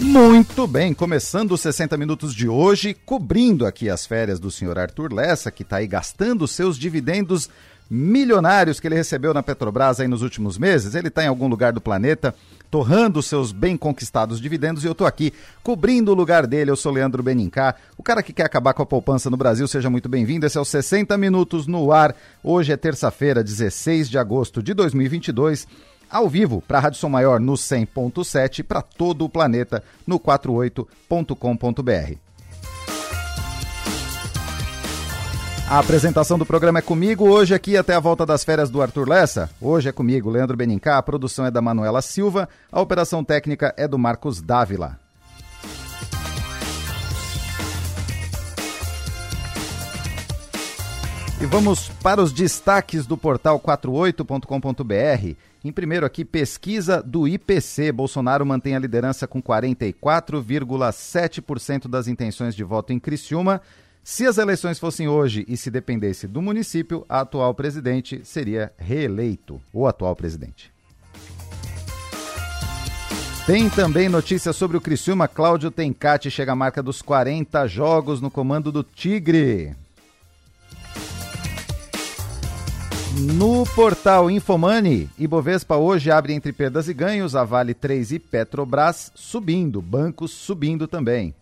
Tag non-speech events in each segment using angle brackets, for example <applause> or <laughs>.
Muito bem, começando os 60 minutos de hoje, cobrindo aqui as férias do senhor Arthur Lessa, que está aí gastando seus dividendos milionários que ele recebeu na Petrobras aí nos últimos meses. Ele está em algum lugar do planeta, torrando seus bem conquistados dividendos, e eu estou aqui cobrindo o lugar dele. Eu sou Leandro Benincá, o cara que quer acabar com a poupança no Brasil. Seja muito bem-vindo. Esse é o 60 Minutos no Ar. Hoje é terça-feira, 16 de agosto de 2022 ao vivo para a Rádio Som Maior no 100.7 para todo o planeta no 48.com.br. A apresentação do programa é comigo, hoje aqui até a volta das férias do Arthur Lessa. Hoje é comigo, Leandro Benincá, a produção é da Manuela Silva, a operação técnica é do Marcos Dávila. E vamos para os destaques do portal 48.com.br. Em primeiro aqui, pesquisa do IPC. Bolsonaro mantém a liderança com 44,7% das intenções de voto em Criciúma. Se as eleições fossem hoje e se dependesse do município, a atual presidente seria reeleito, o atual presidente. Tem também notícias sobre o Criciúma. Cláudio Tencati chega à marca dos 40 jogos no comando do Tigre. No portal Infomani, Ibovespa hoje abre entre perdas e ganhos, a Vale 3 e Petrobras subindo, bancos subindo também.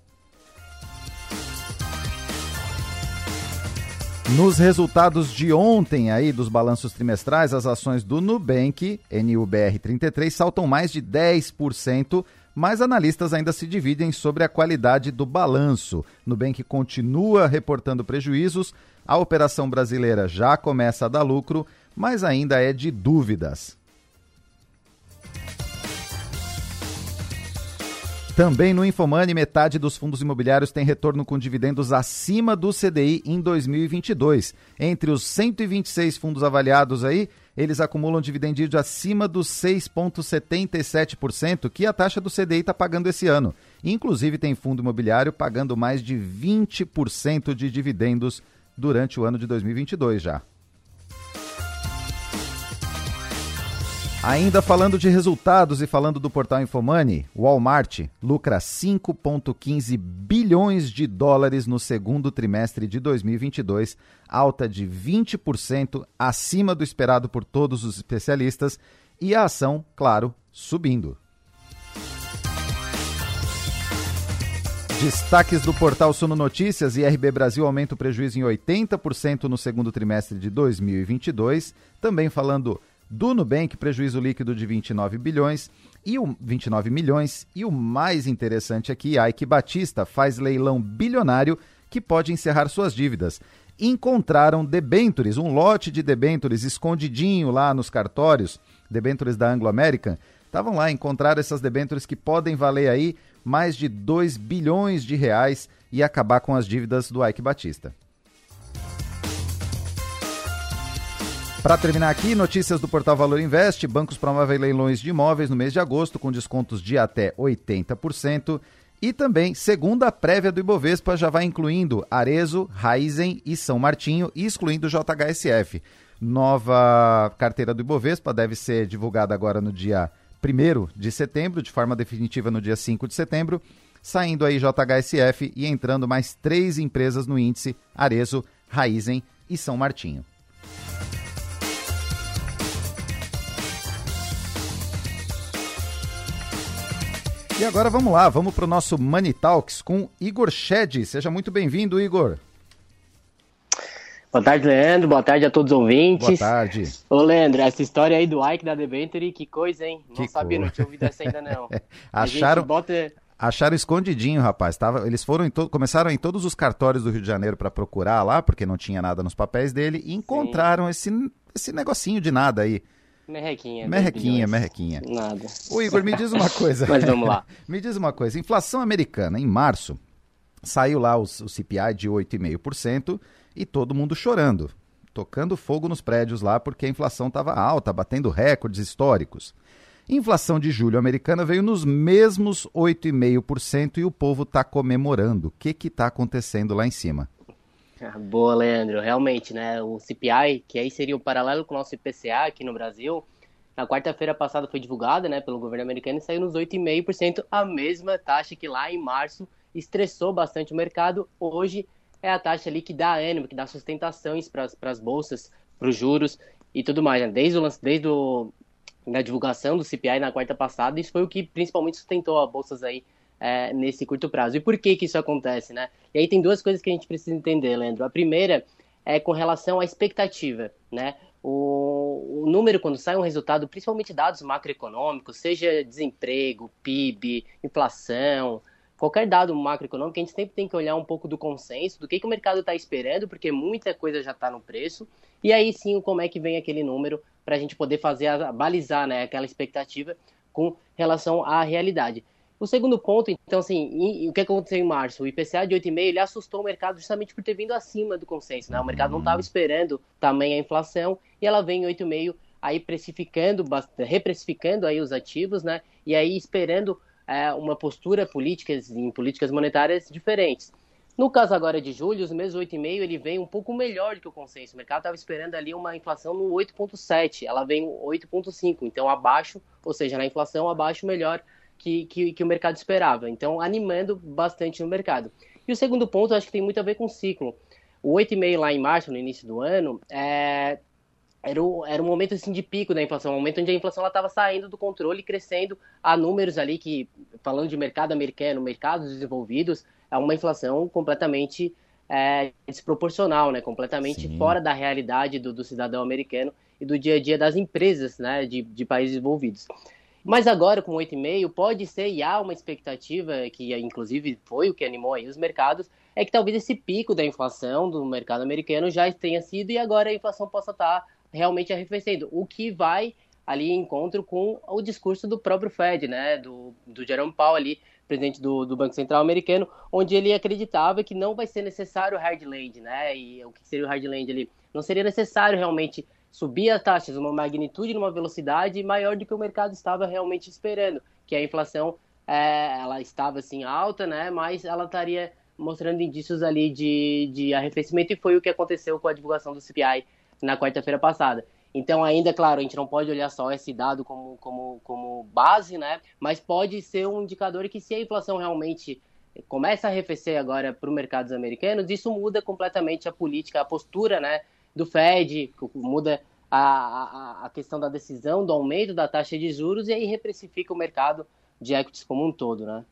Nos resultados de ontem aí dos balanços trimestrais, as ações do Nubank, NUBR33, saltam mais de 10%, mas analistas ainda se dividem sobre a qualidade do balanço. Nubank continua reportando prejuízos, a operação brasileira já começa a dar lucro, mas ainda é de dúvidas. Também no Infomani, metade dos fundos imobiliários tem retorno com dividendos acima do CDI em 2022. Entre os 126 fundos avaliados aí, eles acumulam dividend acima dos 6,77% que a taxa do CDI está pagando esse ano. Inclusive, tem fundo imobiliário pagando mais de 20% de dividendos durante o ano de 2022 já. Ainda falando de resultados e falando do portal Infomani, Walmart lucra 5,15 bilhões de dólares no segundo trimestre de 2022, alta de 20% acima do esperado por todos os especialistas, e a ação, claro, subindo. Destaques do portal Suno Notícias: IRB Brasil aumenta o prejuízo em 80% no segundo trimestre de 2022. Também falando do Nubank, prejuízo líquido de 29 bilhões e o 29 milhões. E o mais interessante aqui, a Ike Batista faz leilão bilionário que pode encerrar suas dívidas. Encontraram debentures, um lote de debentures escondidinho lá nos cartórios, debentures da Anglo American. Estavam lá, encontraram essas debentures que podem valer aí mais de 2 bilhões de reais e acabar com as dívidas do Ike Batista. Para terminar aqui, notícias do portal Valor Invest. Bancos promovem leilões de imóveis no mês de agosto com descontos de até 80%. E também, segunda prévia do Ibovespa já vai incluindo Arezo, Raizen e São Martinho, excluindo o JHSF. Nova carteira do Ibovespa deve ser divulgada agora no dia 1 de setembro, de forma definitiva no dia 5 de setembro, saindo aí JHSF e entrando mais três empresas no índice, Arezo, Raizen e São Martinho. E agora vamos lá, vamos para o nosso Money Talks com Igor Shed. Seja muito bem-vindo, Igor. Boa tarde, Leandro. Boa tarde a todos os ouvintes. Boa tarde. Ô, Leandro, essa história aí do Ike da Debenture, que coisa, hein? Não que sabia, não tinha ouvido essa ainda, não. <laughs> Acharam... Bota... Acharam escondidinho, rapaz. Tava, eles foram em to... começaram em todos os cartórios do Rio de Janeiro para procurar lá, porque não tinha nada nos papéis dele, e encontraram esse, esse negocinho de nada aí. Merrequinha. Merrequinha, merrequinha. Nada. Ô, Igor, me diz uma <laughs> coisa. Mas vamos lá. <laughs> me diz uma coisa. Inflação americana, em março, saiu lá o, o CPI de 8,5% e todo mundo chorando, tocando fogo nos prédios lá porque a inflação estava alta, batendo recordes históricos. Inflação de julho americana veio nos mesmos 8,5% e o povo está comemorando. O que está acontecendo lá em cima? Ah, boa, Leandro. Realmente, né? O CPI, que aí seria o paralelo com o nosso IPCA aqui no Brasil, na quarta-feira passada foi divulgada né, pelo governo americano e saiu nos 8,5%, a mesma taxa que lá em março estressou bastante o mercado. Hoje é a taxa ali que dá ânimo, que dá sustentações para as bolsas, para os juros e tudo mais. Né? Desde, o, desde o, a divulgação do CPI na quarta passada, isso foi o que principalmente sustentou as bolsas aí é, nesse curto prazo. E por que, que isso acontece? Né? E aí tem duas coisas que a gente precisa entender, Leandro. A primeira é com relação à expectativa. Né? O, o, número, quando sai um resultado, principalmente dados macroeconômicos, seja desemprego, PIB, inflação, qualquer dado macroeconômico, a gente sempre tem que olhar um pouco do consenso, do que, que o mercado está esperando, porque muita coisa já está no preço, e aí sim como é que vem aquele número para a gente poder fazer, a, balizar né, aquela expectativa com relação à realidade. O segundo ponto, então, assim, o que aconteceu em março? O IPCA de 8,5 ele assustou o mercado justamente por ter vindo acima do consenso, né? O mercado não estava esperando também a inflação e ela vem em 8,5 aí precificando, reprecificando aí os ativos, né? E aí esperando é, uma postura política em políticas monetárias diferentes. No caso agora de julho, os meses 8,5 ele vem um pouco melhor do que o consenso. O mercado estava esperando ali uma inflação no 8,7, ela vem 8,5, então abaixo, ou seja, na inflação abaixo melhor que, que, que o mercado esperava. Então, animando bastante no mercado. E o segundo ponto, acho que tem muito a ver com o ciclo. O 8,5 lá em março, no início do ano, é, era, o, era um momento assim, de pico da inflação, um momento onde a inflação estava saindo do controle e crescendo a números ali que, falando de mercado americano, mercados desenvolvidos, é uma inflação completamente é, desproporcional, né? completamente Sim. fora da realidade do, do, cidadão americano e do dia a dia das empresas né? de, de países desenvolvidos. Mas agora, com 8,5, pode ser, e há uma expectativa, que inclusive foi o que animou aí os mercados, é que talvez esse pico da inflação do mercado americano já tenha sido e agora a inflação possa estar realmente arrefecendo, o que vai ali em encontro com o discurso do próprio Fed, né, do, do Jerome Powell ali, presidente do, do Banco Central americano, onde ele acreditava que não vai ser necessário o hard land, né, e o que seria o hard land ali? Não seria necessário realmente subir as taxas numa magnitude, numa velocidade maior do que o mercado estava realmente esperando, que a inflação é, ela estava assim alta, né, mas ela estaria mostrando indícios ali de, de arrefecimento e foi o que aconteceu com a divulgação do CPI na quarta-feira passada. Então, ainda, claro, a gente não pode olhar só esse dado como, como, como base, né? Mas pode ser um indicador que se a inflação realmente começa a arrefecer agora para os mercados americanos, isso muda completamente a política, a postura, né? Do Fed, muda a, a, a, questão da decisão do aumento da taxa de juros e aí reprecifica o mercado de equities como um todo, né?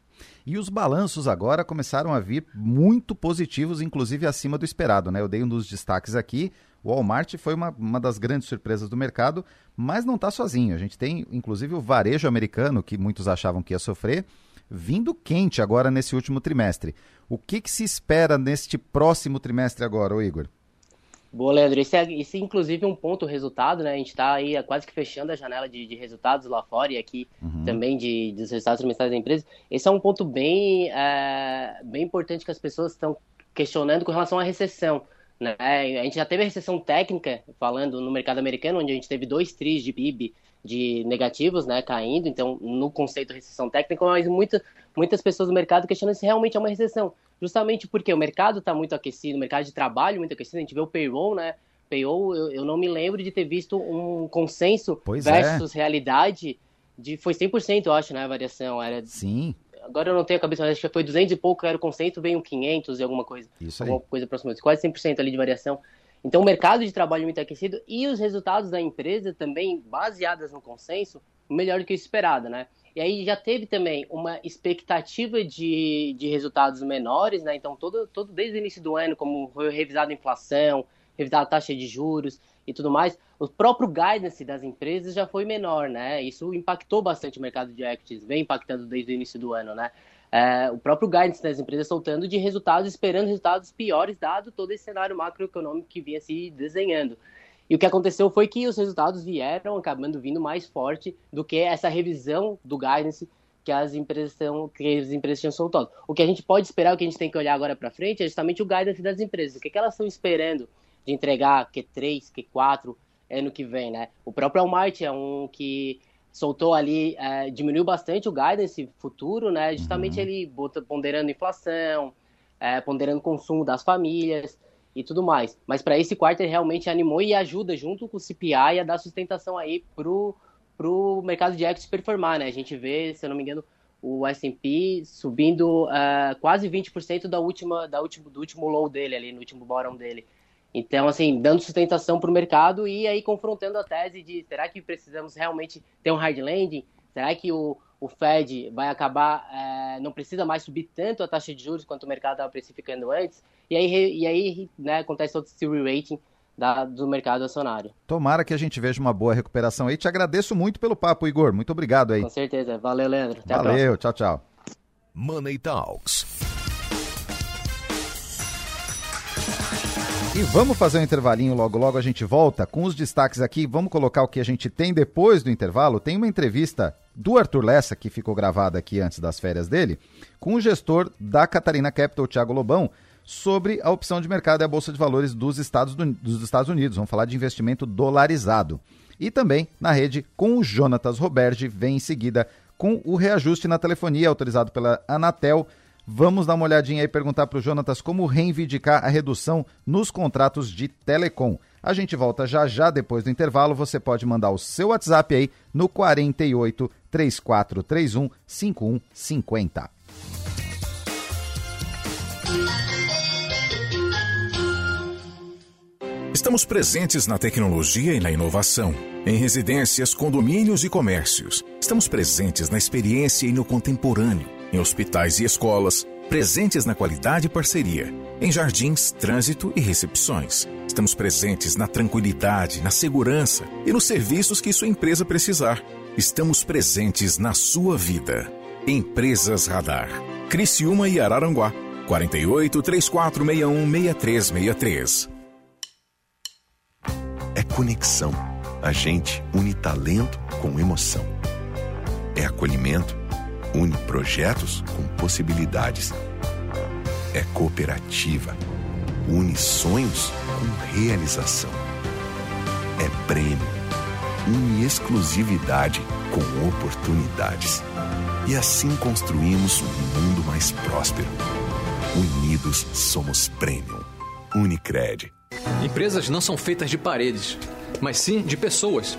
E os balanços agora começaram a vir muito positivos, inclusive acima do esperado, né? Eu dei um dos destaques aqui. O Walmart foi uma, uma das grandes surpresas do mercado, mas não está sozinho. A gente tem, inclusive, o varejo americano, que muitos achavam que ia sofrer, vindo quente agora nesse último trimestre. O que, que se espera neste próximo trimestre agora, Igor? Boa, Leandro. Esse, é, esse inclusive, é um ponto resultado, né? A gente está aí quase que fechando a janela de, de resultados lá fora e aqui uhum. também de, dos resultados trimestrais da empresa. Esse é um ponto bem, é, bem importante que as pessoas estão questionando com relação à recessão. Né? A gente já teve a recessão técnica, falando no mercado americano, onde a gente teve dois tris de PIB de negativos, né, caindo, então no conceito de recessão técnica, mas muita, muitas pessoas do mercado questionam se realmente é uma recessão justamente porque o mercado está muito aquecido, o mercado de trabalho muito aquecido, a gente vê o payroll, né? Payroll, eu, eu não me lembro de ter visto um consenso pois é. versus é. realidade de foi 100%, eu acho, né, a variação, era Sim. Agora eu não tenho a cabeça, mas acho que foi 200 e pouco era o consenso, veio um 500 e alguma coisa. Isso aí. Alguma coisa próxima, quase 100% ali de variação. Então o mercado de trabalho muito aquecido e os resultados da empresa também baseadas no consenso, melhor do que o esperado, né? E aí já teve também uma expectativa de, de resultados menores, né? Então, todo, todo desde o início do ano, como foi revisada a inflação, revisada a taxa de juros e tudo mais, o próprio guidance das empresas já foi menor, né? Isso impactou bastante o mercado de equities, vem impactando desde o início do ano, né? É, o próprio guidance das empresas soltando de resultados, esperando resultados piores, dado todo esse cenário macroeconômico que vinha se desenhando. E o que aconteceu foi que os resultados vieram acabando vindo mais forte do que essa revisão do guidance que as empresas estão, que as empresas tinham soltado. O que a gente pode esperar, o que a gente tem que olhar agora para frente é justamente o guidance das empresas. O que, que elas estão esperando de entregar Q3, Q4 ano que vem, né? O próprio Walmart é um que soltou ali, é, diminuiu bastante o guidance futuro, né? Justamente uhum. ele ponderando inflação, é, ponderando consumo das famílias e tudo mais. Mas para esse quarto ele realmente animou e ajuda junto com o CPI a dar sustentação aí pro para o mercado de equities performar, né? A gente vê, se eu não me engano, o S&P subindo uh, quase 20% da última, da último, do último low dele ali, no último bottom dele. Então, assim, dando sustentação para o mercado e aí confrontando a tese de será que precisamos realmente ter um hard landing? Será que o, o Fed vai acabar, é, não precisa mais subir tanto a taxa de juros quanto o mercado estava precificando antes? E aí, e aí né, acontece todo esse re-rating da, do mercado acionário. Tomara que a gente veja uma boa recuperação aí. Te agradeço muito pelo papo, Igor. Muito obrigado aí. Com certeza. Valeu, Leandro. Até Valeu, tchau, tchau. Money Talks. E vamos fazer um intervalinho logo logo a gente volta com os destaques aqui. Vamos colocar o que a gente tem depois do intervalo. Tem uma entrevista do Arthur Lessa que ficou gravada aqui antes das férias dele, com o gestor da Catarina Capital, Thiago Lobão, sobre a opção de mercado e a bolsa de valores dos Estados, dos Estados Unidos. Vamos falar de investimento dolarizado. E também na rede com o Jonatas Roberge, vem em seguida com o reajuste na telefonia autorizado pela Anatel Vamos dar uma olhadinha e perguntar para o Jonatas como reivindicar a redução nos contratos de telecom. A gente volta já já depois do intervalo. Você pode mandar o seu WhatsApp aí no 48 3431 5150. Estamos presentes na tecnologia e na inovação, em residências, condomínios e comércios. Estamos presentes na experiência e no contemporâneo em hospitais e escolas, presentes na qualidade e parceria, em jardins, trânsito e recepções. Estamos presentes na tranquilidade, na segurança e nos serviços que sua empresa precisar. Estamos presentes na sua vida. Empresas Radar. Criciúma e Araranguá. 48 3461 6363. É conexão. A gente une talento com emoção. É acolhimento une projetos com possibilidades. É cooperativa, une sonhos com realização. É prêmio, une exclusividade com oportunidades. E assim construímos um mundo mais próspero. Unidos somos Premium. Unicred. Empresas não são feitas de paredes, mas sim de pessoas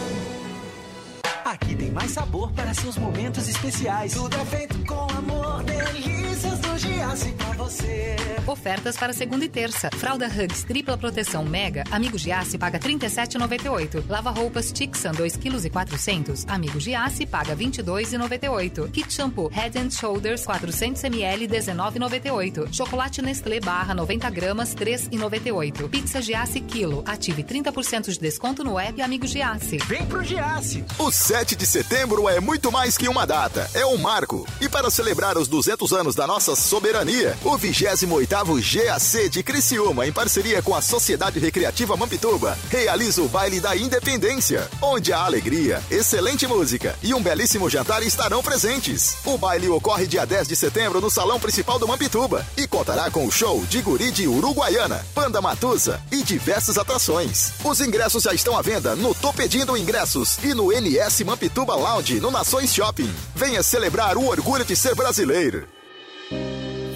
Mais sabor para seus momentos especiais. Tudo é feito com amor, delícias do Giasse você. Ofertas para segunda e terça. Fralda Hugs tripla proteção Mega, Amigo Giasse paga 37,98. Lava roupas Tixan 2 kg e 400, Amigo Giasse paga 22,98. Kit Shampoo Head and Shoulders 400 ml 19,98. Chocolate Nestlé barra 90 gramas 3,98. Pizza Giasse quilo. Ative 30% de desconto no app Amigo Giasse. Vem pro Giasse. O 7 de setembro é muito mais que uma data, é um marco. E para celebrar os 200 anos da nossa soberania, o 28º GAC de Criciúma, em parceria com a Sociedade Recreativa Mampituba, realiza o Baile da Independência, onde a alegria, excelente música e um belíssimo jantar estarão presentes. O baile ocorre dia 10 de setembro no Salão Principal do Mampituba e contará com o show de guri de Uruguaiana, Panda Matusa e diversas atrações. Os ingressos já estão à venda no Tô Pedindo Ingressos e no NS Mampituba Lounge, no Nações Shopping. Venha celebrar o orgulho de ser brasileiro.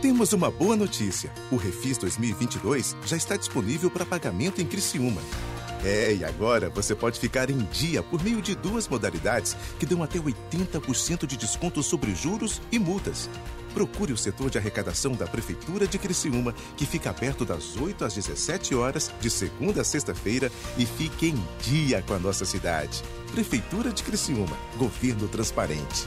Temos uma boa notícia. O Refis 2022 já está disponível para pagamento em Criciúma. É, e agora você pode ficar em dia por meio de duas modalidades que dão até 80% de desconto sobre juros e multas. Procure o setor de arrecadação da Prefeitura de Criciúma, que fica aberto das 8 às 17 horas, de segunda a sexta-feira, e fique em dia com a nossa cidade. Prefeitura de Criciúma, governo transparente.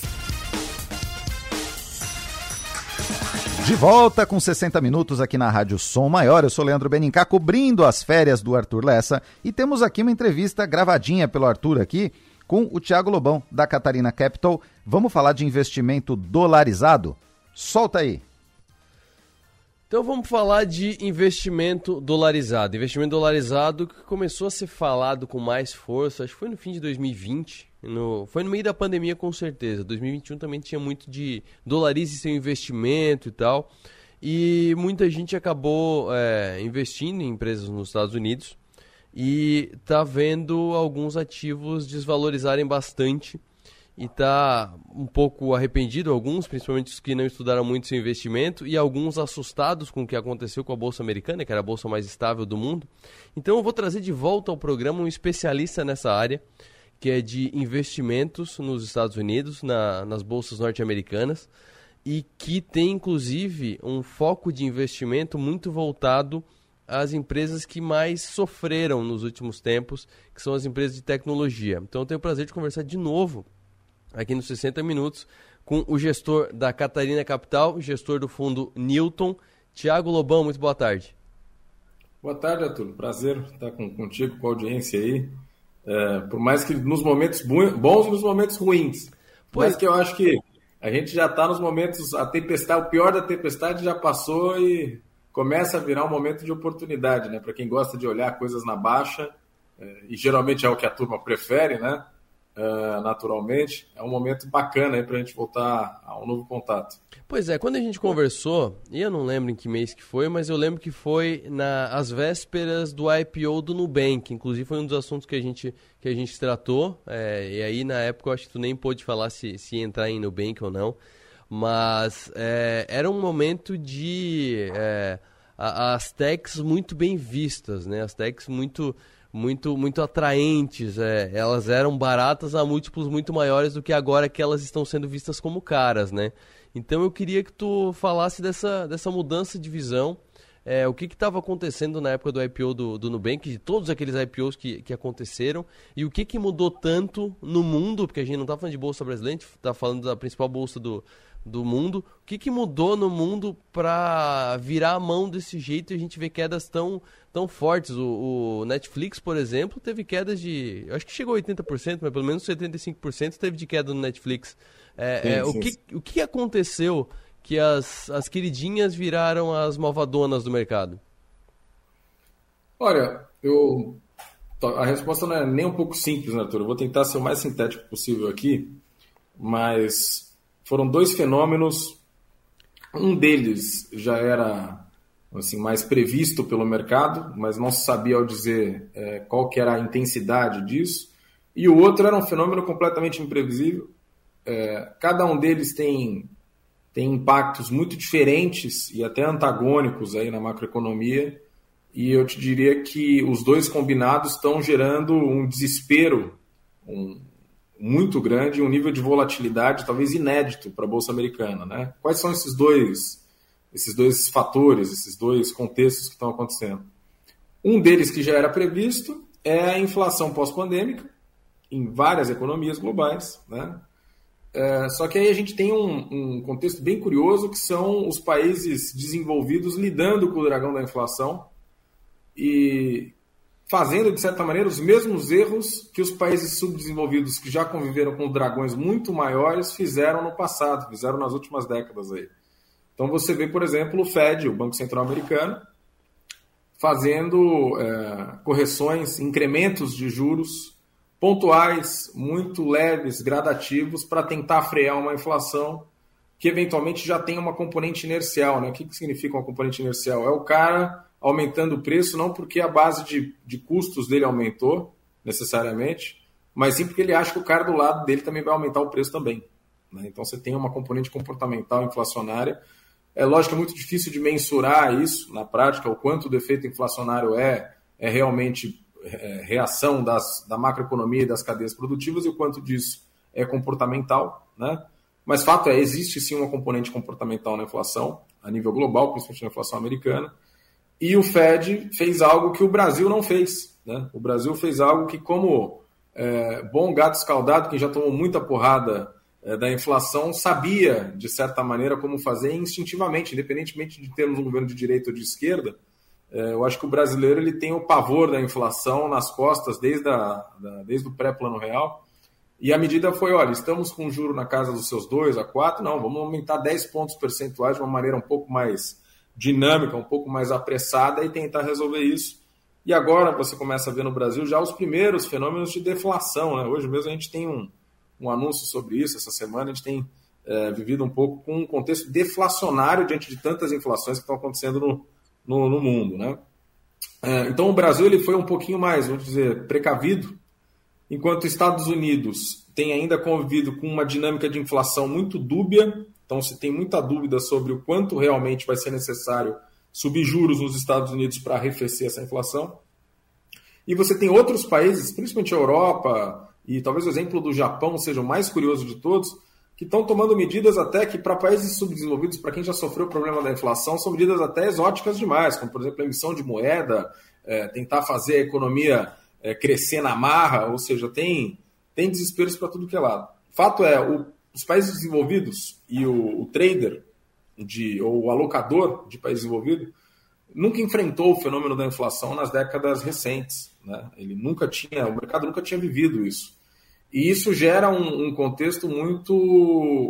De volta com 60 minutos aqui na Rádio Som Maior. Eu sou Leandro Benincá, cobrindo as férias do Arthur Lessa. E temos aqui uma entrevista gravadinha pelo Arthur aqui com o Thiago Lobão, da Catarina Capital. Vamos falar de investimento dolarizado? Solta aí. Então vamos falar de investimento dolarizado. Investimento dolarizado que começou a ser falado com mais força, acho que foi no fim de 2020. No, foi no meio da pandemia com certeza. 2021 também tinha muito de dolarize seu investimento e tal. E muita gente acabou é, investindo em empresas nos Estados Unidos e tá vendo alguns ativos desvalorizarem bastante e tá um pouco arrependido alguns, principalmente os que não estudaram muito seu investimento e alguns assustados com o que aconteceu com a bolsa americana, que era a bolsa mais estável do mundo. Então eu vou trazer de volta ao programa um especialista nessa área, que é de investimentos nos Estados Unidos, na, nas bolsas norte-americanas, e que tem inclusive um foco de investimento muito voltado as empresas que mais sofreram nos últimos tempos, que são as empresas de tecnologia. Então eu tenho o prazer de conversar de novo aqui nos 60 minutos com o gestor da Catarina Capital, gestor do fundo Newton, Tiago Lobão. Muito boa tarde. Boa tarde, Arthur. Prazer estar com, contigo, com a audiência aí. É, por mais que nos momentos bons e nos momentos ruins. Pois... Mas que eu acho que a gente já está nos momentos, a tempestade, o pior da tempestade já passou e começa a virar um momento de oportunidade, né? Para quem gosta de olhar coisas na baixa, é, e geralmente é o que a turma prefere, né? Uh, naturalmente, é um momento bacana para a gente voltar a um novo contato. Pois é, quando a gente conversou, e eu não lembro em que mês que foi, mas eu lembro que foi nas vésperas do IPO do Nubank, inclusive foi um dos assuntos que a gente, que a gente tratou, é, e aí na época eu acho que tu nem pôde falar se, se entrar em Nubank ou não, mas é, era um momento de é, as techs muito bem vistas, né? As techs muito muito muito atraentes, é, elas eram baratas a múltiplos muito maiores do que agora que elas estão sendo vistas como caras, né? Então eu queria que tu falasse dessa, dessa mudança de visão, é, o que estava acontecendo na época do IPO do, do Nubank, de todos aqueles IPOs que, que aconteceram, e o que, que mudou tanto no mundo, porque a gente não está falando de bolsa brasileira, a gente está falando da principal bolsa do, do mundo. O que, que mudou no mundo para virar a mão desse jeito e a gente vê quedas tão, tão fortes? O, o, Netflix, por exemplo, teve quedas de. acho que chegou a 80%, mas pelo menos 75% teve de queda no Netflix. É, sim, é, sim, o, que, o que aconteceu que as, as queridinhas viraram as malvadonas do mercado? Olha, eu. A resposta não é nem um pouco simples, né, Arthur? Eu vou tentar ser o mais sintético possível aqui, mas foram dois fenômenos. Um deles já era assim mais previsto pelo mercado, mas não se sabia ao dizer é, qual que era a intensidade disso. E o outro era um fenômeno completamente imprevisível. É, cada um deles tem tem impactos muito diferentes e até antagônicos aí na macroeconomia. E eu te diria que os dois combinados estão gerando um desespero, um, muito grande, um nível de volatilidade talvez inédito para a bolsa americana, né? Quais são esses dois esses dois fatores, esses dois contextos que estão acontecendo? Um deles que já era previsto é a inflação pós-pandêmica, em várias economias globais, né? É, só que aí a gente tem um, um, contexto bem curioso que são os países desenvolvidos lidando com o dragão da inflação e fazendo, de certa maneira, os mesmos erros que os países subdesenvolvidos que já conviveram com dragões muito maiores fizeram no passado, fizeram nas últimas décadas aí. Então você vê, por exemplo, o Fed, o Banco Central Americano, fazendo é, correções, incrementos de juros pontuais, muito leves, gradativos, para tentar frear uma inflação que eventualmente já tem uma componente inercial. Né? O que, que significa uma componente inercial? É o cara aumentando o preço não porque a base de, de custos dele aumentou, necessariamente, mas sim porque ele acha que o cara do lado dele também vai aumentar o preço também. Né? Então você tem uma componente comportamental inflacionária. É lógico é muito difícil de mensurar isso na prática, o quanto o defeito inflacionário é, é realmente é, reação das, da macroeconomia e das cadeias produtivas e o quanto disso é comportamental. Né? Mas fato é, existe sim uma componente comportamental na inflação, a nível global, principalmente na inflação americana. E o Fed fez algo que o Brasil não fez. Né? O Brasil fez algo que, como é, bom gato escaldado, que já tomou muita porrada é, da inflação, sabia, de certa maneira, como fazer instintivamente, independentemente de termos um governo de direita ou de esquerda. É, eu acho que o brasileiro ele tem o pavor da inflação nas costas desde, a, da, desde o pré-plano real. E a medida foi: olha, estamos com juro na casa dos seus 2 a 4, não, vamos aumentar 10 pontos percentuais de uma maneira um pouco mais dinâmica, um pouco mais apressada e tentar resolver isso. E agora você começa a ver no Brasil já os primeiros fenômenos de deflação. Né? Hoje mesmo a gente tem um, um anúncio sobre isso, essa semana a gente tem é, vivido um pouco com um contexto deflacionário diante de tantas inflações que estão acontecendo no, no, no mundo. Né? É, então o Brasil ele foi um pouquinho mais, vamos dizer, precavido, enquanto os Estados Unidos tem ainda convivido com uma dinâmica de inflação muito dúbia, então, se tem muita dúvida sobre o quanto realmente vai ser necessário subir juros nos Estados Unidos para arrefecer essa inflação. E você tem outros países, principalmente a Europa, e talvez o exemplo do Japão seja o mais curioso de todos, que estão tomando medidas até que, para países subdesenvolvidos, para quem já sofreu o problema da inflação, são medidas até exóticas demais, como, por exemplo, a emissão de moeda, é, tentar fazer a economia é, crescer na marra, ou seja, tem, tem desesperos para tudo que é lado. Fato é, o os países desenvolvidos e o, o trader de, ou o alocador de país desenvolvido nunca enfrentou o fenômeno da inflação nas décadas recentes. Né? Ele nunca tinha, o mercado nunca tinha vivido isso. E isso gera um, um contexto muito,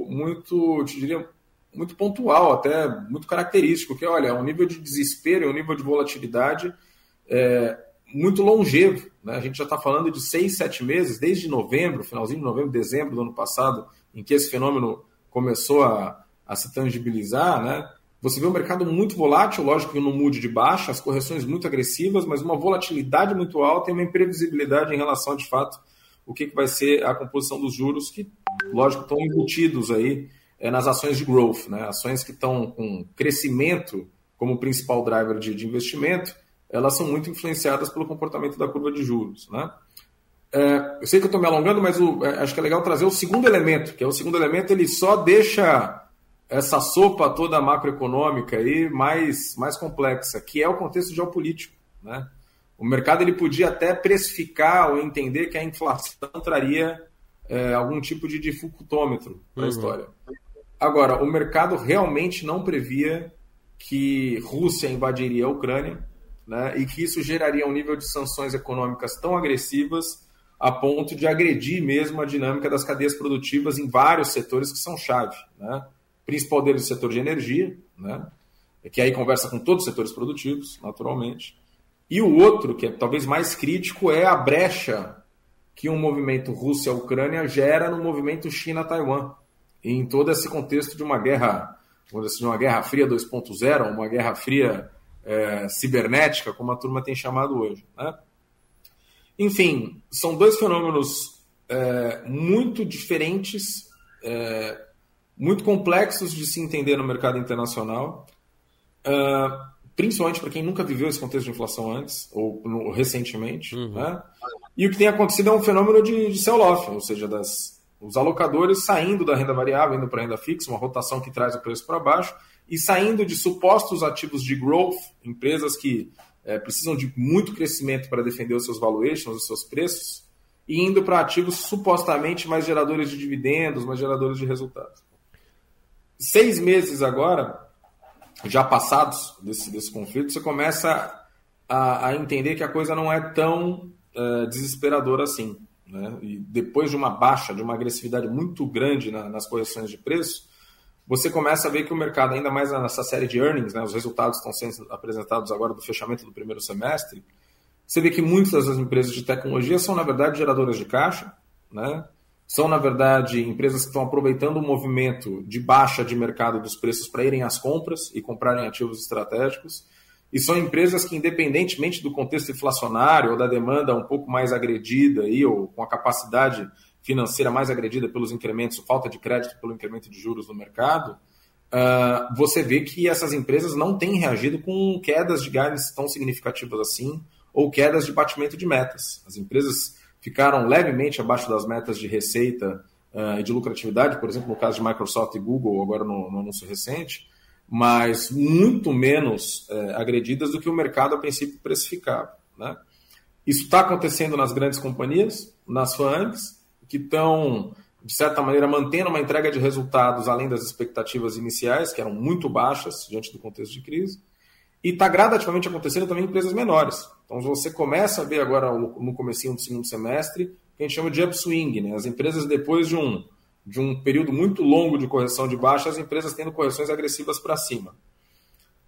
muito, te diria, muito pontual, até muito característico, que olha, é um nível de desespero, é um nível de volatilidade é, muito longevo. Né? A gente já está falando de seis, sete meses, desde novembro, finalzinho de novembro, dezembro do ano passado, em que esse fenômeno começou a, a se tangibilizar, né? Você vê um mercado muito volátil, lógico que não mude de baixa, as correções muito agressivas, mas uma volatilidade muito alta e uma imprevisibilidade em relação, de fato, o que, vai ser a composição dos juros, que, lógico, estão embutidos aí é, nas ações de growth, né? ações que estão com crescimento como principal driver de investimento, elas são muito influenciadas pelo comportamento da curva de juros. Né? É, eu sei que eu estou me alongando, mas o, é, acho que é legal trazer o segundo elemento, que é o segundo elemento, ele só deixa essa sopa toda macroeconômica aí mais, mais complexa, que é o contexto geopolítico. Né? O mercado ele podia até precificar ou entender que a inflação traria é, algum tipo de dificultômetro para a uhum. história. Agora, o mercado realmente não previa que Rússia invadiria a Ucrânia né, e que isso geraria um nível de sanções econômicas tão agressivas a ponto de agredir mesmo a dinâmica das cadeias produtivas em vários setores que são chave. Né? O principal deles é o setor de energia, né? que aí conversa com todos os setores produtivos, naturalmente. E o outro, que é talvez mais crítico, é a brecha que um movimento Rússia-Ucrânia gera no movimento China-Taiwan. Em todo esse contexto de uma guerra, vamos dizer, uma guerra fria 2.0, uma guerra fria é, cibernética, como a turma tem chamado hoje. Né? Enfim, são dois fenômenos é, muito diferentes, é, muito complexos de se entender no mercado internacional, é, principalmente para quem nunca viveu esse contexto de inflação antes ou no, recentemente. Uhum. Né? E o que tem acontecido é um fenômeno de, de sell-off, ou seja, das, os alocadores saindo da renda variável, indo para a renda fixa, uma rotação que traz o preço para baixo, e saindo de supostos ativos de growth, empresas que é, precisam de muito crescimento para defender os seus valuations, os seus preços, e indo para ativos supostamente mais geradores de dividendos, mais geradores de resultados. Seis meses agora, já passados desse, desse conflito, você começa a, a entender que a coisa não é tão é, desesperadora assim. Né? E depois de uma baixa, de uma agressividade muito grande na, nas correções de preço, você começa a ver que o mercado, ainda mais nessa série de earnings, né, os resultados estão sendo apresentados agora do fechamento do primeiro semestre, você vê que muitas das empresas de tecnologia são, na verdade, geradoras de caixa, né? são, na verdade, empresas que estão aproveitando o movimento de baixa de mercado dos preços para irem às compras e comprarem ativos estratégicos. E são empresas que, independentemente do contexto inflacionário ou da demanda um pouco mais agredida, aí, ou com a capacidade financeira mais agredida pelos incrementos, falta de crédito pelo incremento de juros no mercado, uh, você vê que essas empresas não têm reagido com quedas de guidance tão significativas assim, ou quedas de batimento de metas. As empresas ficaram levemente abaixo das metas de receita uh, e de lucratividade, por exemplo, no caso de Microsoft e Google, agora no, no anúncio recente, mas muito menos uh, agredidas do que o mercado a princípio precificava. Né? Isso está acontecendo nas grandes companhias, nas FANGs, que estão, de certa maneira, mantendo uma entrega de resultados além das expectativas iniciais, que eram muito baixas diante do contexto de crise. E está gradativamente acontecendo também em empresas menores. Então você começa a ver agora no comecinho do segundo semestre, que a gente chama de upswing, né? As empresas depois de um, de um período muito longo de correção de baixa, as empresas tendo correções agressivas para cima.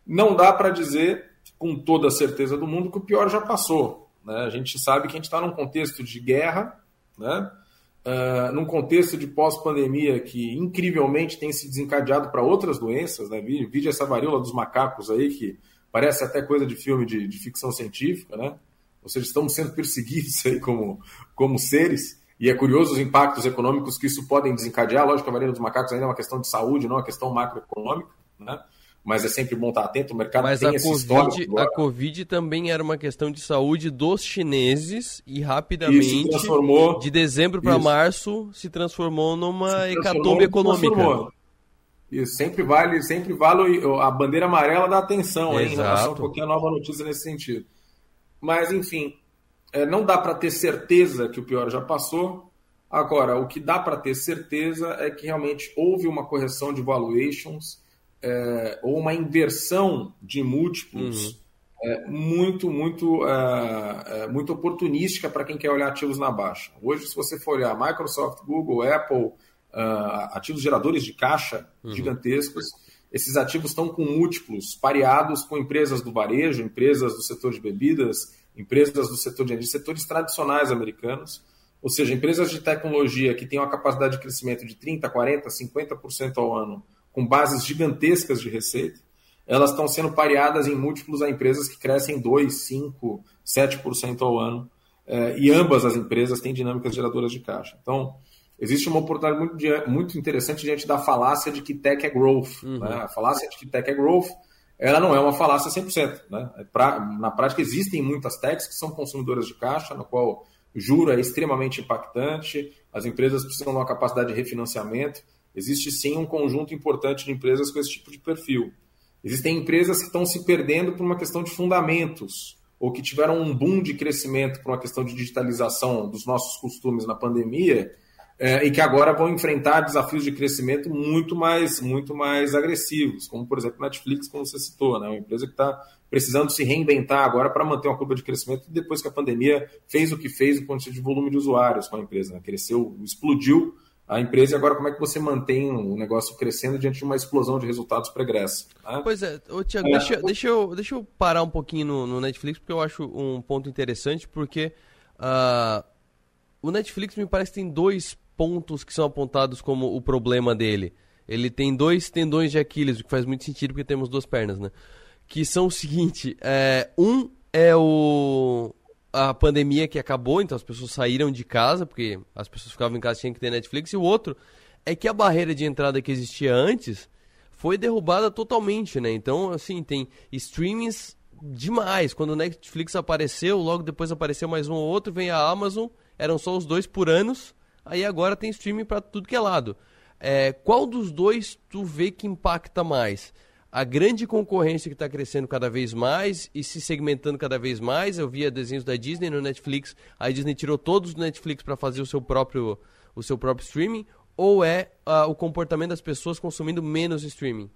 Não dá para dizer com toda a certeza do mundo que o pior já passou. Né? A gente sabe que a gente está num contexto de guerra, né? Uh, num contexto de pós-pandemia que incrivelmente tem se desencadeado para outras doenças, né? Vide essa varíola dos macacos aí que parece até coisa de filme de, de ficção científica, né? Ou seja, estamos sendo perseguidos aí como, como seres, e é curioso os impactos econômicos que isso podem desencadear. Lógico que a varíola dos macacos ainda é uma questão de saúde, não é uma questão macroeconômica, né? Mas é sempre bom estar atento. O mercado mas tem a esse COVID, a Covid também era uma questão de saúde dos chineses e rapidamente, transformou... de dezembro para março, se transformou numa se transformou, hecatombe econômica. Transformou. Isso, sempre vale, sempre vale a bandeira amarela da atenção hein, em relação a qualquer nova notícia nesse sentido. Mas, enfim, é, não dá para ter certeza que o pior já passou. Agora, o que dá para ter certeza é que realmente houve uma correção de valuations é, ou uma inversão de múltiplos uhum. é, muito, muito, é, muito oportunística para quem quer olhar ativos na baixa. Hoje, se você for olhar Microsoft, Google, Apple, uh, ativos geradores de caixa uhum. gigantescos. Esses ativos estão com múltiplos pareados com empresas do varejo, empresas do setor de bebidas, empresas do setor de energia, setores tradicionais americanos. Ou seja, empresas de tecnologia que têm uma capacidade de crescimento de 30%, 40%, 50% ao ano, com bases gigantescas de receita, elas estão sendo pareadas em múltiplos a empresas que crescem 2%, 5%, 7% ao ano. Eh, e ambas as empresas têm dinâmicas geradoras de caixa. Então, existe uma oportunidade muito, muito interessante diante da falácia de que tech é growth. Uhum. Né? A falácia de que tech é growth, ela não é uma falácia 100%. Né? É pra, na prática, existem muitas techs que são consumidoras de caixa, no qual o juro é extremamente impactante, as empresas precisam de uma capacidade de refinanciamento. Existe sim um conjunto importante de empresas com esse tipo de perfil. Existem empresas que estão se perdendo por uma questão de fundamentos, ou que tiveram um boom de crescimento por uma questão de digitalização dos nossos costumes na pandemia, é, e que agora vão enfrentar desafios de crescimento muito mais, muito mais agressivos, como por exemplo Netflix, como você citou, né? uma empresa que está precisando se reinventar agora para manter uma curva de crescimento depois que a pandemia fez o que fez no ponto de volume de usuários com a empresa, né? cresceu, explodiu a empresa e agora como é que você mantém o negócio crescendo diante de uma explosão de resultados pregressa. Né? Pois é, ô, Tiago, é. Deixa, deixa, eu, deixa eu parar um pouquinho no, no, Netflix, porque eu acho um ponto interessante, porque uh, o Netflix me parece que tem dois pontos que são apontados como o problema dele. Ele tem dois tendões de Aquiles, o que faz muito sentido porque temos duas pernas, né? Que são o seguinte: é, um é o a pandemia que acabou, então as pessoas saíram de casa, porque as pessoas ficavam em casa tinham que ter Netflix, e o outro é que a barreira de entrada que existia antes foi derrubada totalmente, né? Então, assim, tem streamings demais. Quando o Netflix apareceu, logo depois apareceu mais um ou outro, vem a Amazon, eram só os dois por anos aí agora tem streaming para tudo que é lado. É, qual dos dois tu vê que impacta mais? A grande concorrência que está crescendo cada vez mais e se segmentando cada vez mais. Eu via desenhos da Disney no Netflix, a Disney tirou todos do Netflix para fazer o seu próprio o seu próprio streaming, ou é uh, o comportamento das pessoas consumindo menos streaming?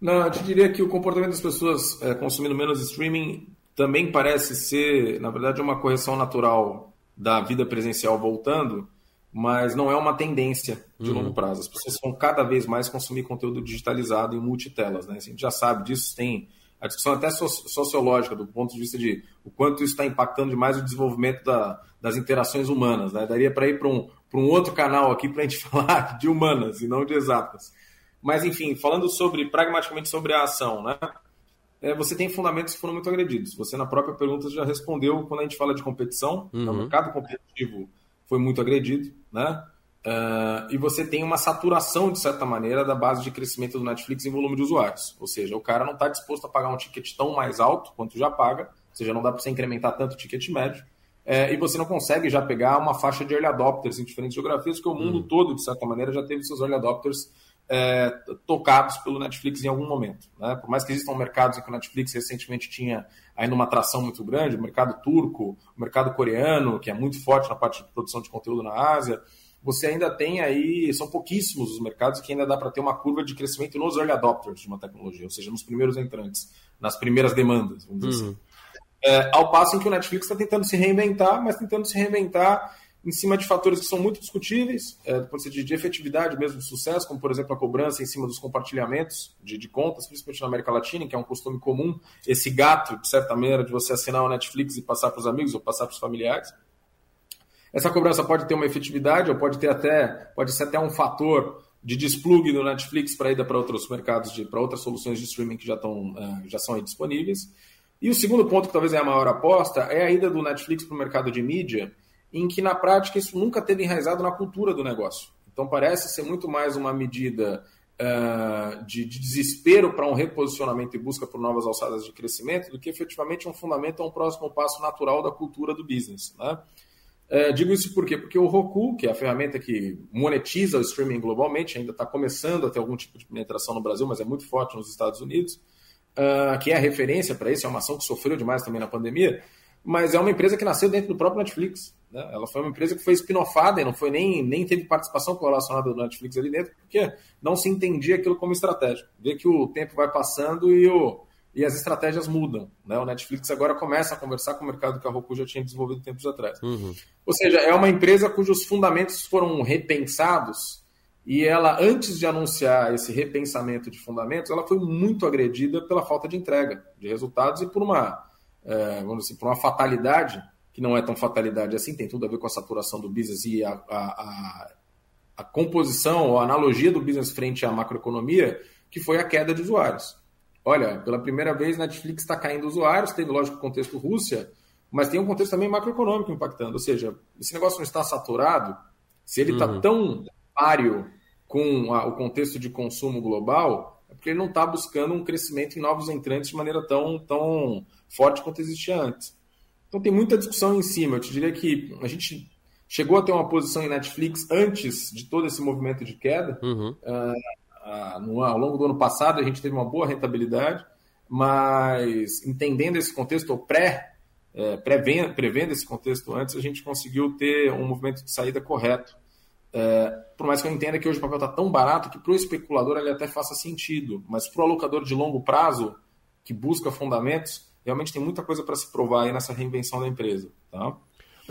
Não, eu te diria que o comportamento das pessoas é, consumindo menos streaming também parece ser, na verdade, uma correção natural da vida presencial voltando, mas não é uma tendência de uhum. longo prazo. As pessoas vão cada vez mais consumir conteúdo digitalizado em multitelas. Né? A gente já sabe disso, tem a discussão até sociológica, do ponto de vista de o quanto isso está impactando demais o desenvolvimento da, das interações humanas. Né? Daria para ir para um, um outro canal aqui para a gente <laughs> falar de humanas e não de exatas. Mas, enfim, falando sobre pragmaticamente sobre a ação, né? É, você tem fundamentos que foram muito agredidos. Você, na própria pergunta, já respondeu quando a gente fala de competição. Uhum. O mercado competitivo foi muito agredido, né? Uh, e você tem uma saturação, de certa maneira, da base de crescimento do Netflix em volume de usuários. Ou seja, o cara não está disposto a pagar um ticket tão mais alto quanto já paga, ou seja, não dá para você incrementar tanto o ticket médio, é, e você não consegue já pegar uma faixa de early adopters em diferentes geografias, porque o mundo uhum. todo, de certa maneira, já teve seus early adopters é, tocados pelo Netflix em algum momento. Né? Por mais que existam mercados em que o Netflix recentemente tinha ainda uma atração muito grande, o mercado turco, o mercado coreano, que é muito forte na parte de produção de conteúdo na Ásia, você ainda tem aí, são pouquíssimos os mercados que ainda dá para ter uma curva de crescimento nos early adopters de uma tecnologia, ou seja, nos primeiros entrantes, nas primeiras demandas, vamos dizer uhum. assim. É, ao passo em que o Netflix está tentando se reinventar, mas tentando se reinventar em cima de fatores que são muito discutíveis, é, do ponto de vista de efetividade mesmo, de sucesso, como por exemplo a cobrança em cima dos compartilhamentos de, de, contas, principalmente na América Latina, que é um costume comum, esse gato, de certa maneira, de você assinar o Netflix e passar para os amigos ou passar para os familiares. Essa cobrança pode ter uma efetividade ou pode ter até pode ser até um fator de desplug do Netflix para ida para outros mercados, para outras soluções de streaming que já, estão, uh, já são disponíveis. E o segundo ponto, que talvez é a maior aposta, é a ida do Netflix para o mercado de mídia, em que na prática isso nunca teve enraizado na cultura do negócio. Então parece ser muito mais uma medida uh, de, de, desespero para um reposicionamento e busca por novas alçadas de crescimento do que efetivamente um fundamento a um próximo passo natural da cultura do business. Né? É, digo isso por quê? Porque o Roku, que é a ferramenta que monetiza o streaming globalmente, ainda está começando a ter algum tipo de penetração no Brasil, mas é muito forte nos Estados Unidos, uh, que é a referência para isso, é uma ação que sofreu demais também na pandemia, mas é uma empresa que nasceu dentro do próprio Netflix. Né? Ela foi uma empresa que foi spin-offada e não foi nem, nem teve participação relacionada do Netflix ali dentro, porque não se entendia aquilo como estratégia. Vê que o tempo vai passando e o e as estratégias mudam. Né? O Netflix agora começa a conversar com o mercado que a Roku já tinha desenvolvido tempos atrás. Uhum. Ou seja, é uma empresa cujos fundamentos foram repensados e ela, antes de anunciar esse repensamento de fundamentos, ela foi muito agredida pela falta de entrega de resultados e por uma, é, vamos dizer, por uma fatalidade, que não é tão fatalidade assim, tem tudo a ver com a saturação do business e a, a, a, a composição ou a analogia do business frente à macroeconomia, que foi a queda de usuários. Olha, pela primeira vez Netflix está caindo usuários, teve lógico o contexto Rússia, mas tem um contexto também macroeconômico impactando. Ou seja, esse negócio não está saturado, se ele está uhum. tão páreo com a, o contexto de consumo global, é porque ele não está buscando um crescimento em novos entrantes de maneira tão, tão forte quanto existia antes. Então tem muita discussão em cima. Eu te diria que a gente chegou a ter uma posição em Netflix antes de todo esse movimento de queda. Uhum. Uh, no, ao longo do ano passado a gente teve uma boa rentabilidade, mas entendendo esse contexto, ou pré, é, prevendo, prevendo esse contexto antes, a gente conseguiu ter um movimento de saída correto. É, por mais que eu entenda que hoje o papel está tão barato que para o especulador ele até faça sentido, mas para o alocador de longo prazo, que busca fundamentos, realmente tem muita coisa para se provar aí nessa reinvenção da empresa. Tá?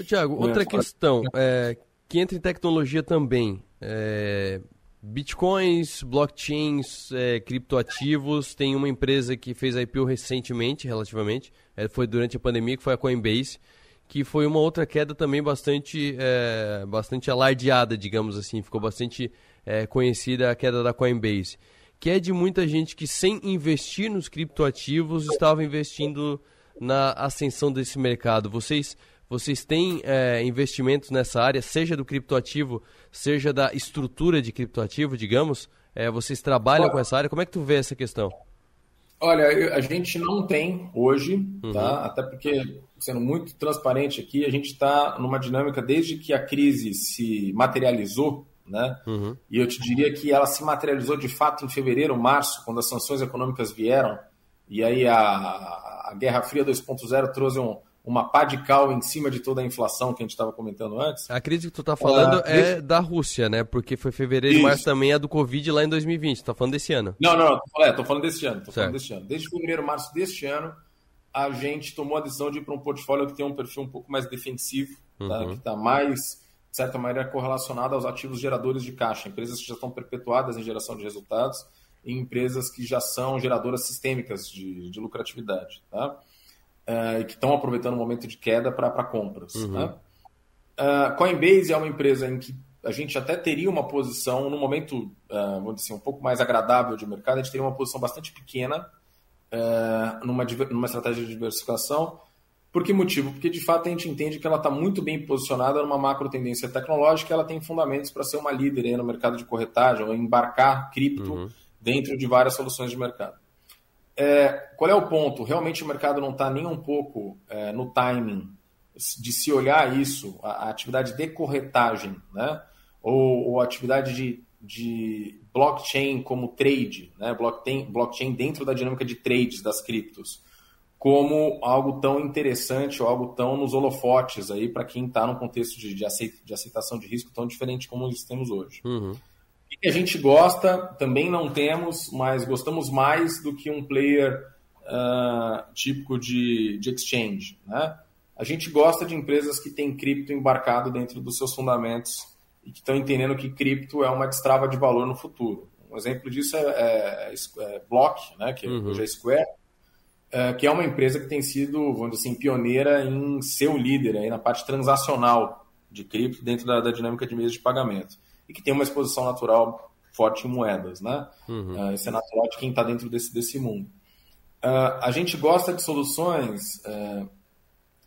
Tiago, outra é, questão, é, que entra em tecnologia também. É, Bitcoins, blockchains, é, criptoativos. Tem uma empresa que fez IPO recentemente, relativamente. É, foi durante a pandemia, que foi a Coinbase. Que foi uma outra queda também bastante, é, bastante alardeada, digamos assim. Ficou bastante conhecida a queda da Coinbase. Que é de muita gente que, sem investir nos criptoativos, estava investindo na ascensão desse mercado. Vocês vocês têm é, investimentos nessa área, seja do criptoativo, seja da estrutura de criptoativo, digamos? É, vocês trabalham Olha, com essa área? Como é que tu vê essa questão? Olha, a gente não tem hoje, uhum. tá? Até porque, sendo muito transparente aqui, a gente está numa dinâmica desde que a crise se materializou, né? Uhum. E eu te diria que ela se materializou de fato em fevereiro, março, quando as sanções econômicas vieram, e aí a, a Guerra Fria 2.0 trouxe um, uma pá de cal em cima de toda a inflação que a gente estava comentando antes. A crise que tu está falando ah, é da Rússia, né? Porque foi fevereiro e março também é do Covid lá em 2020. Tu tá falando desse ano. Não, não, não. É, tô falando desse ano. Tô falando desse ano. Desde fevereiro, março deste ano, a gente tomou a decisão de ir para um portfólio que tem um perfil um pouco mais defensivo, tá? uhum. tá? que está mais, de certa maneira, correlacionado aos ativos geradores de caixa. Empresas que já estão perpetuadas em geração de resultados e empresas que já são geradoras sistêmicas de, de lucratividade. Tá? uh, que estão aproveitando o momento de queda para compras. Uhum. Né? Uh, Coinbase é uma empresa em que a gente até teria uma posição, no momento, uh, vamos dizer assim, um pouco mais agradável de mercado, a gente teria uma posição bastante pequena numa, numa estratégia de diversificação. Por que motivo? Porque de fato a gente entende que ela está muito bem posicionada numa macro tendência tecnológica, ela tem fundamentos para ser uma líder no mercado de corretagem, ou embarcar cripto uhum. dentro de várias soluções de mercado. É, qual é o ponto? Realmente o mercado não está nem um pouco é, no timing de se olhar isso, a, a atividade de corretagem, né? ou, ou a atividade de, de blockchain como trade, né? blockchain, blockchain dentro da dinâmica de trades das criptos, como algo tão interessante ou algo tão nos holofotes aí para quem está num contexto de, de, aceitação de risco tão diferente como temos hoje. Uhum que a gente gosta, também não temos, mas gostamos mais do que um player uh, típico de, de exchange. Né? A gente gosta de empresas que têm cripto embarcado dentro dos seus fundamentos e que estão entendendo que cripto é uma destrava de valor no futuro. Um exemplo disso é, é, é Block, né, que uhum. hoje é Square, é, que é uma empresa que tem sido, vamos dizer assim, pioneira em ser o líder aí na parte transacional de cripto dentro da, da dinâmica de meios de pagamento e que tem uma exposição natural forte em moedas, né? Uhum. Uh, isso é natural de quem está dentro desse, desse mundo. Uh, a gente gosta de soluções uh,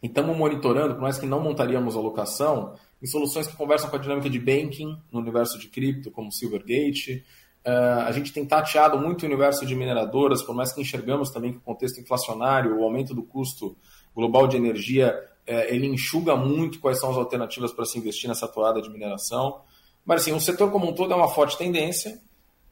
e estamos monitorando, por mais que não montaríamos alocação, em soluções que conversam com a dinâmica de banking no universo de cripto, como Silvergate. Uh, a gente tem tateado muito o universo de mineradoras, por mais que enxergamos também que o contexto inflacionário, o aumento do custo global de energia, uh, ele enxuga muito quais são as alternativas para se investir nessa toada de mineração. Mas assim, o setor como um todo é uma forte tendência.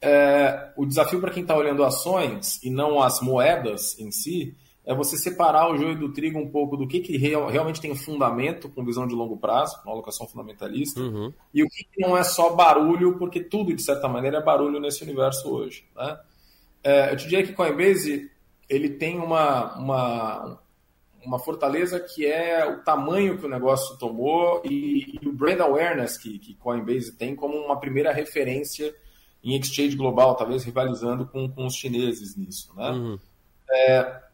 É, o desafio para quem está olhando ações e não as moedas em si é você separar o joio do trigo um pouco do que, que real, realmente tem fundamento com visão de longo prazo, uma alocação fundamentalista, uhum. e o que, que, não é só barulho, porque tudo, de certa maneira, é barulho nesse universo hoje. Né? É, eu te diria que Coinbase ele tem uma, uma, uma fortaleza que é o tamanho que o negócio tomou e, e o brand awareness que, que Coinbase tem como uma primeira referência em exchange global, talvez rivalizando com, com os chineses nisso. Né? Uhum. É,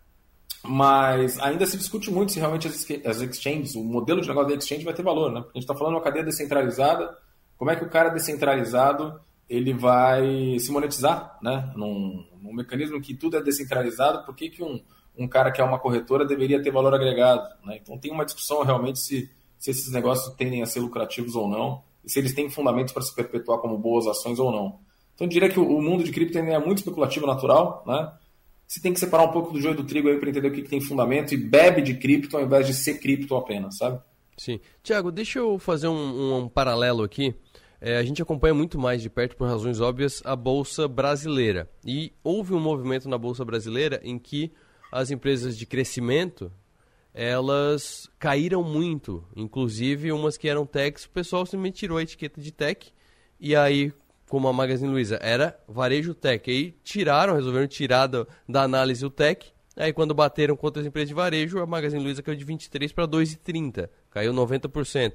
mas ainda se discute muito se realmente as, exchanges, o modelo de negócio da exchange vai ter valor. Né? A gente está falando de uma cadeia descentralizada, como é que o cara descentralizado ele vai se monetizar né? num, num mecanismo que tudo é descentralizado, por que, que um um cara que é uma corretora deveria ter valor agregado. Né? Então tem uma discussão realmente se, se esses negócios tendem a ser lucrativos ou não, e se eles têm fundamentos para se perpetuar como boas ações ou não. Então eu diria que o, mundo de cripto é muito especulativo natural, né? Você tem que separar um pouco do joio do trigo aí para entender o que, que tem fundamento e bebe de cripto ao invés de ser cripto apenas, sabe? Sim. Tiago, deixa eu fazer um, um, um paralelo aqui. É, a gente acompanha muito mais de perto, por razões óbvias, a Bolsa Brasileira. E houve um movimento na Bolsa Brasileira em que as empresas de crescimento elas caíram muito, inclusive umas que eram techs, o pessoal simplesmente tirou a etiqueta de tech e aí, como a Magazine Luiza era varejo tech, aí tiraram, resolveram tirar da, da análise o tech, aí quando bateram contra as empresas de varejo, a Magazine Luiza caiu de 23 para 2,30, caiu 90%.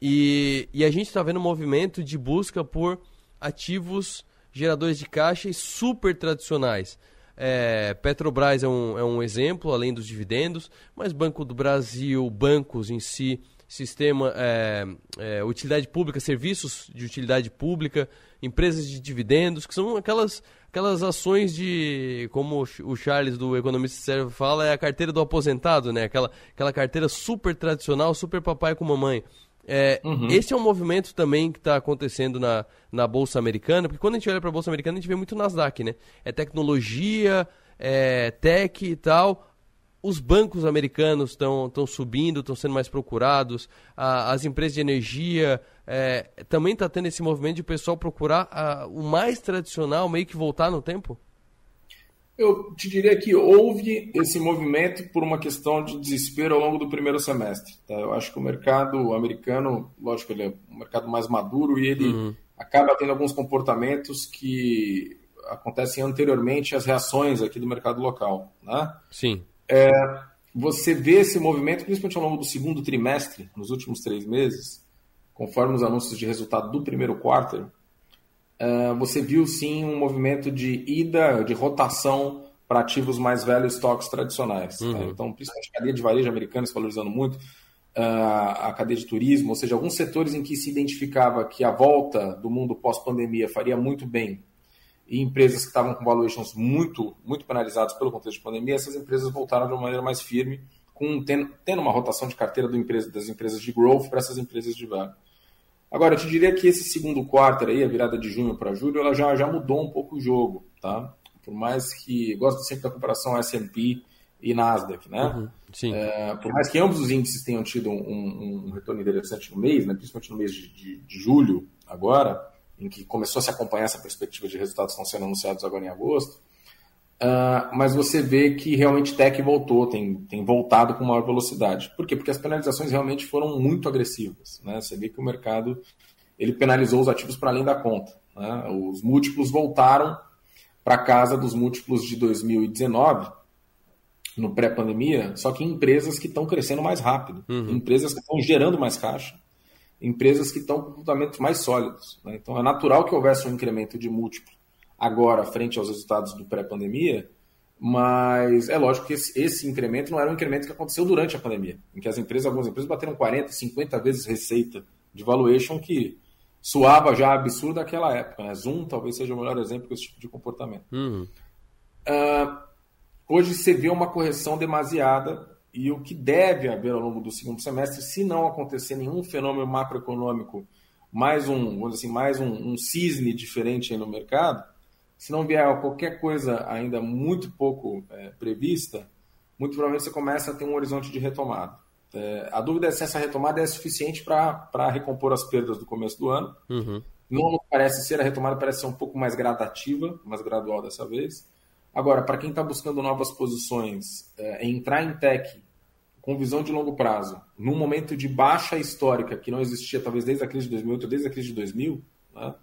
E, e a gente está vendo um movimento de busca por ativos geradores de caixa e super tradicionais. É, Petrobras é um, é um exemplo, além dos dividendos, mas Banco do Brasil, bancos em si, sistema, é, é, utilidade pública, serviços de utilidade pública, empresas de dividendos, que são aquelas, aquelas ações de, como o Charles do Economista Sério fala, é a carteira do aposentado, né? Aquela, aquela carteira super tradicional, super papai com mamãe. É, uhum. Esse é um movimento também que está acontecendo na, na Bolsa Americana, porque quando a gente olha para a Bolsa Americana, a gente vê muito Nasdaq, né? É tecnologia, é tech e tal. Os bancos americanos estão subindo, estão sendo mais procurados, a, as empresas de energia é, também está tendo esse movimento de o pessoal procurar a, o mais tradicional, meio que voltar no tempo? Eu te diria que houve esse movimento por uma questão de desespero ao longo do primeiro semestre. Tá? Eu acho que o mercado americano, lógico, ele é um mercado mais maduro e ele uhum. acaba tendo alguns comportamentos que acontecem anteriormente às reações aqui do mercado local. Né? Sim. É, você vê esse movimento, principalmente ao longo do segundo trimestre, nos últimos três meses, conforme os anúncios de resultado do primeiro quarto, uh, você viu sim um movimento de ida, de rotação para ativos mais velhos, estoques tradicionais. Uhum. Tá? Então, principalmente a cadeia de varejo americana se valorizando muito, uh, a cadeia de turismo, ou seja, alguns setores em que se identificava que a volta do mundo pós-pandemia faria muito bem e empresas que estavam com valuations muito, muito penalizados pelo contexto de pandemia, essas empresas voltaram de uma maneira mais firme, com tendo, tendo uma rotação de carteira do empresa, das empresas de growth para essas empresas de value. Agora, eu te diria que esse segundo quarto aí, a virada de junho para julho, ela já, já mudou um pouco o jogo, tá? Por mais que, gosto sempre da comparação S&P e Nasdaq, né? Uhum, sim. É, por mais que ambos os índices tenham tido um, um, um retorno interessante no mês, né? principalmente no mês de, de, de, julho, agora, em que começou a se acompanhar essa perspectiva de resultados que estão sendo anunciados agora em agosto, Uh, mas você vê que realmente tech voltou, tem, tem voltado com maior velocidade. Por quê? Porque as penalizações realmente foram muito agressivas. Né? Você vê que o mercado ele penalizou os ativos para além da conta. Né? Os múltiplos voltaram para casa dos múltiplos de 2019, no pré-pandemia, só que em empresas que estão crescendo mais rápido, uhum. empresas que estão gerando mais caixa, empresas que estão com fundamentos mais sólidos. Né? Então é natural que houvesse um incremento de múltiplo agora frente aos resultados do pré-pandemia, mas é lógico que esse, esse, incremento não era um incremento que aconteceu durante a pandemia, em que as empresas, algumas empresas bateram 40, 50 vezes receita de valuation que suava já absurdo naquela época. Né? Zoom talvez seja o melhor exemplo desse tipo de comportamento. Uhum. Uh, hoje você vê uma correção demasiada e o que deve haver ao longo do segundo semestre, se não acontecer nenhum fenômeno macroeconômico, mais um, vamos assim, mais um, um cisne diferente no mercado, se não vier qualquer coisa ainda muito pouco é, prevista, muito provavelmente você começa a ter um horizonte de retomada. É, a dúvida é se essa retomada é suficiente para recompor as perdas do começo do ano. Uhum. Não parece ser, a retomada parece ser um pouco mais gradativa, mais gradual dessa vez. Agora, para quem está buscando novas posições, é, entrar em tech com visão de longo prazo, num momento de baixa histórica que não existia talvez desde a crise de 2008, desde a crise de 2000, né,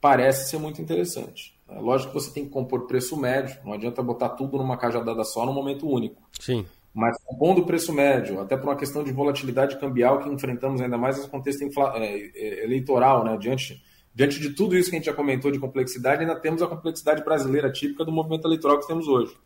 parece ser muito interessante. É lógico que você tem que compor preço médio, não adianta botar tudo numa cajadada só num momento único. Sim. Mas compondo o preço médio, até por uma questão de volatilidade cambial que enfrentamos ainda mais no contexto é, é, eleitoral, né? Diante, diante de tudo isso que a gente já comentou de complexidade, ainda temos a complexidade brasileira típica do movimento eleitoral que temos hoje.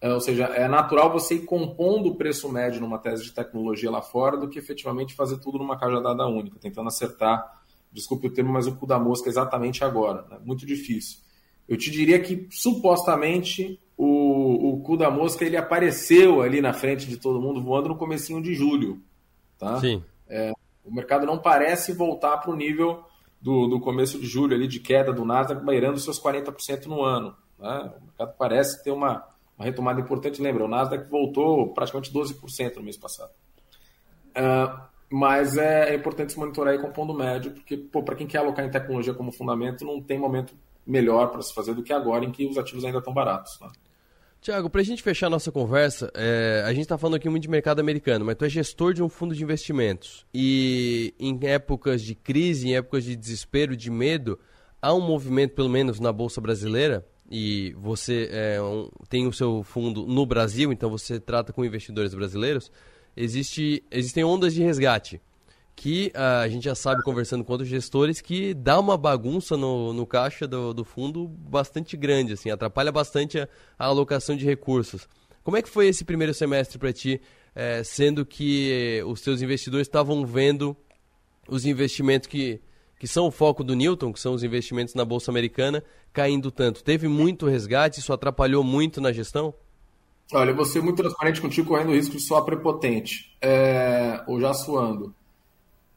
É, ou seja, é natural você ir compondo o preço médio numa tese de tecnologia lá fora do que efetivamente fazer tudo numa cajadada única, tentando acertar, desculpe o termo, mas o cu da mosca exatamente agora. Né? Muito difícil. Eu te diria que supostamente o, o cu da mosca ele apareceu ali na frente de todo mundo voando no comecinho de julho. Tá? Sim. É, o mercado não parece voltar para o nível do, do começo de julho ali de queda do Nasdaq, beirando seus 40% no ano. Né? O mercado parece ter uma, uma retomada importante. Lembra, o Nasdaq voltou praticamente 12% no mês passado. Uh, mas é, é, importante se monitorar aí com ponto médio, porque para quem quer alocar em tecnologia como fundamento, não tem momento melhor para se fazer do que agora, em que os ativos ainda estão baratos. Né? Tiago, para a gente fechar nossa conversa, é, a gente está falando aqui muito de mercado americano, mas tu é gestor de um fundo de investimentos. E em épocas de crise, em épocas de desespero, de medo, há um movimento, pelo menos na Bolsa Brasileira, e você é, um, tem o seu fundo no Brasil, então você trata com investidores brasileiros, existe, existem ondas de resgate que uh, a gente já sabe, conversando com outros gestores, que dá uma bagunça no, no caixa do, do fundo bastante grande, assim, atrapalha bastante a, a, alocação de recursos. Como é que foi esse primeiro semestre para ti, eh, sendo que os teus investidores estavam vendo os investimentos que, que são o foco do Newton, que são os investimentos na Bolsa Americana, caindo tanto? Teve muito resgate, isso atrapalhou muito na gestão? Olha, eu vou ser muito transparente contigo, correndo o risco de soar prepotente, é, ou já suando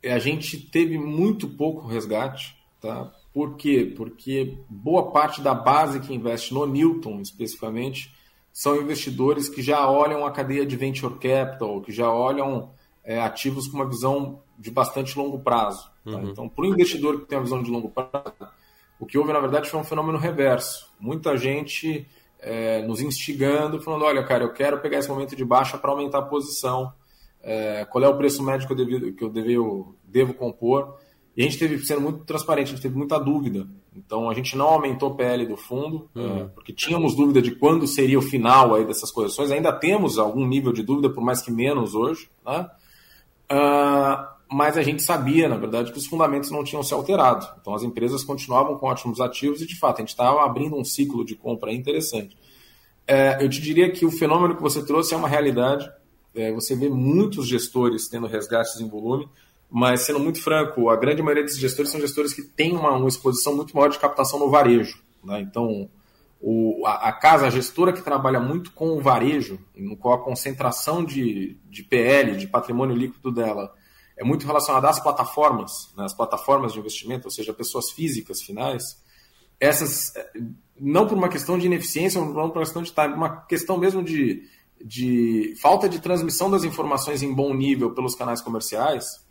a gente teve muito pouco resgate, tá? Por quê? Porque boa parte da base que investe no Newton, especificamente, são investidores que já olham a cadeia de venture capital, que já olham é, ativos com uma visão de bastante longo prazo. Tá? Uhum. Então, para o investidor que tem uma visão de longo prazo, o que houve, na verdade, foi um fenômeno reverso. Muita gente é, nos instigando, falando: olha, cara, eu quero pegar esse momento de baixa para aumentar a posição. É, qual é o preço médio que eu, devo, que eu devo, devo compor? E a gente teve, sendo muito transparente, a gente teve muita dúvida. Então a gente não aumentou o PL do fundo, uhum. é, porque tínhamos dúvida de quando seria o final aí dessas correções. Ainda temos algum nível de dúvida, por mais que menos hoje. Né? Uh, mas a gente sabia, na verdade, que os fundamentos não tinham se alterado. Então as empresas continuavam com ótimos ativos e, de fato, a gente estava abrindo um ciclo de compra interessante. É, eu te diria que o fenômeno que você trouxe é uma realidade. É, você vê muitos gestores tendo resgates em volume mas sendo muito franco, a grande maioria desses gestores são gestores que têm uma, uma exposição muito maior de captação no varejo. Né? Então, o, a, a, casa, a gestora que trabalha muito com o varejo, no qual a concentração de, de PL, de patrimônio líquido dela, é muito relacionada às plataformas, né? as plataformas de investimento, ou seja, pessoas físicas finais, essas, não por uma questão de ineficiência, não por uma questão de time, uma questão mesmo de, de falta de transmissão das informações em bom nível pelos canais comerciais,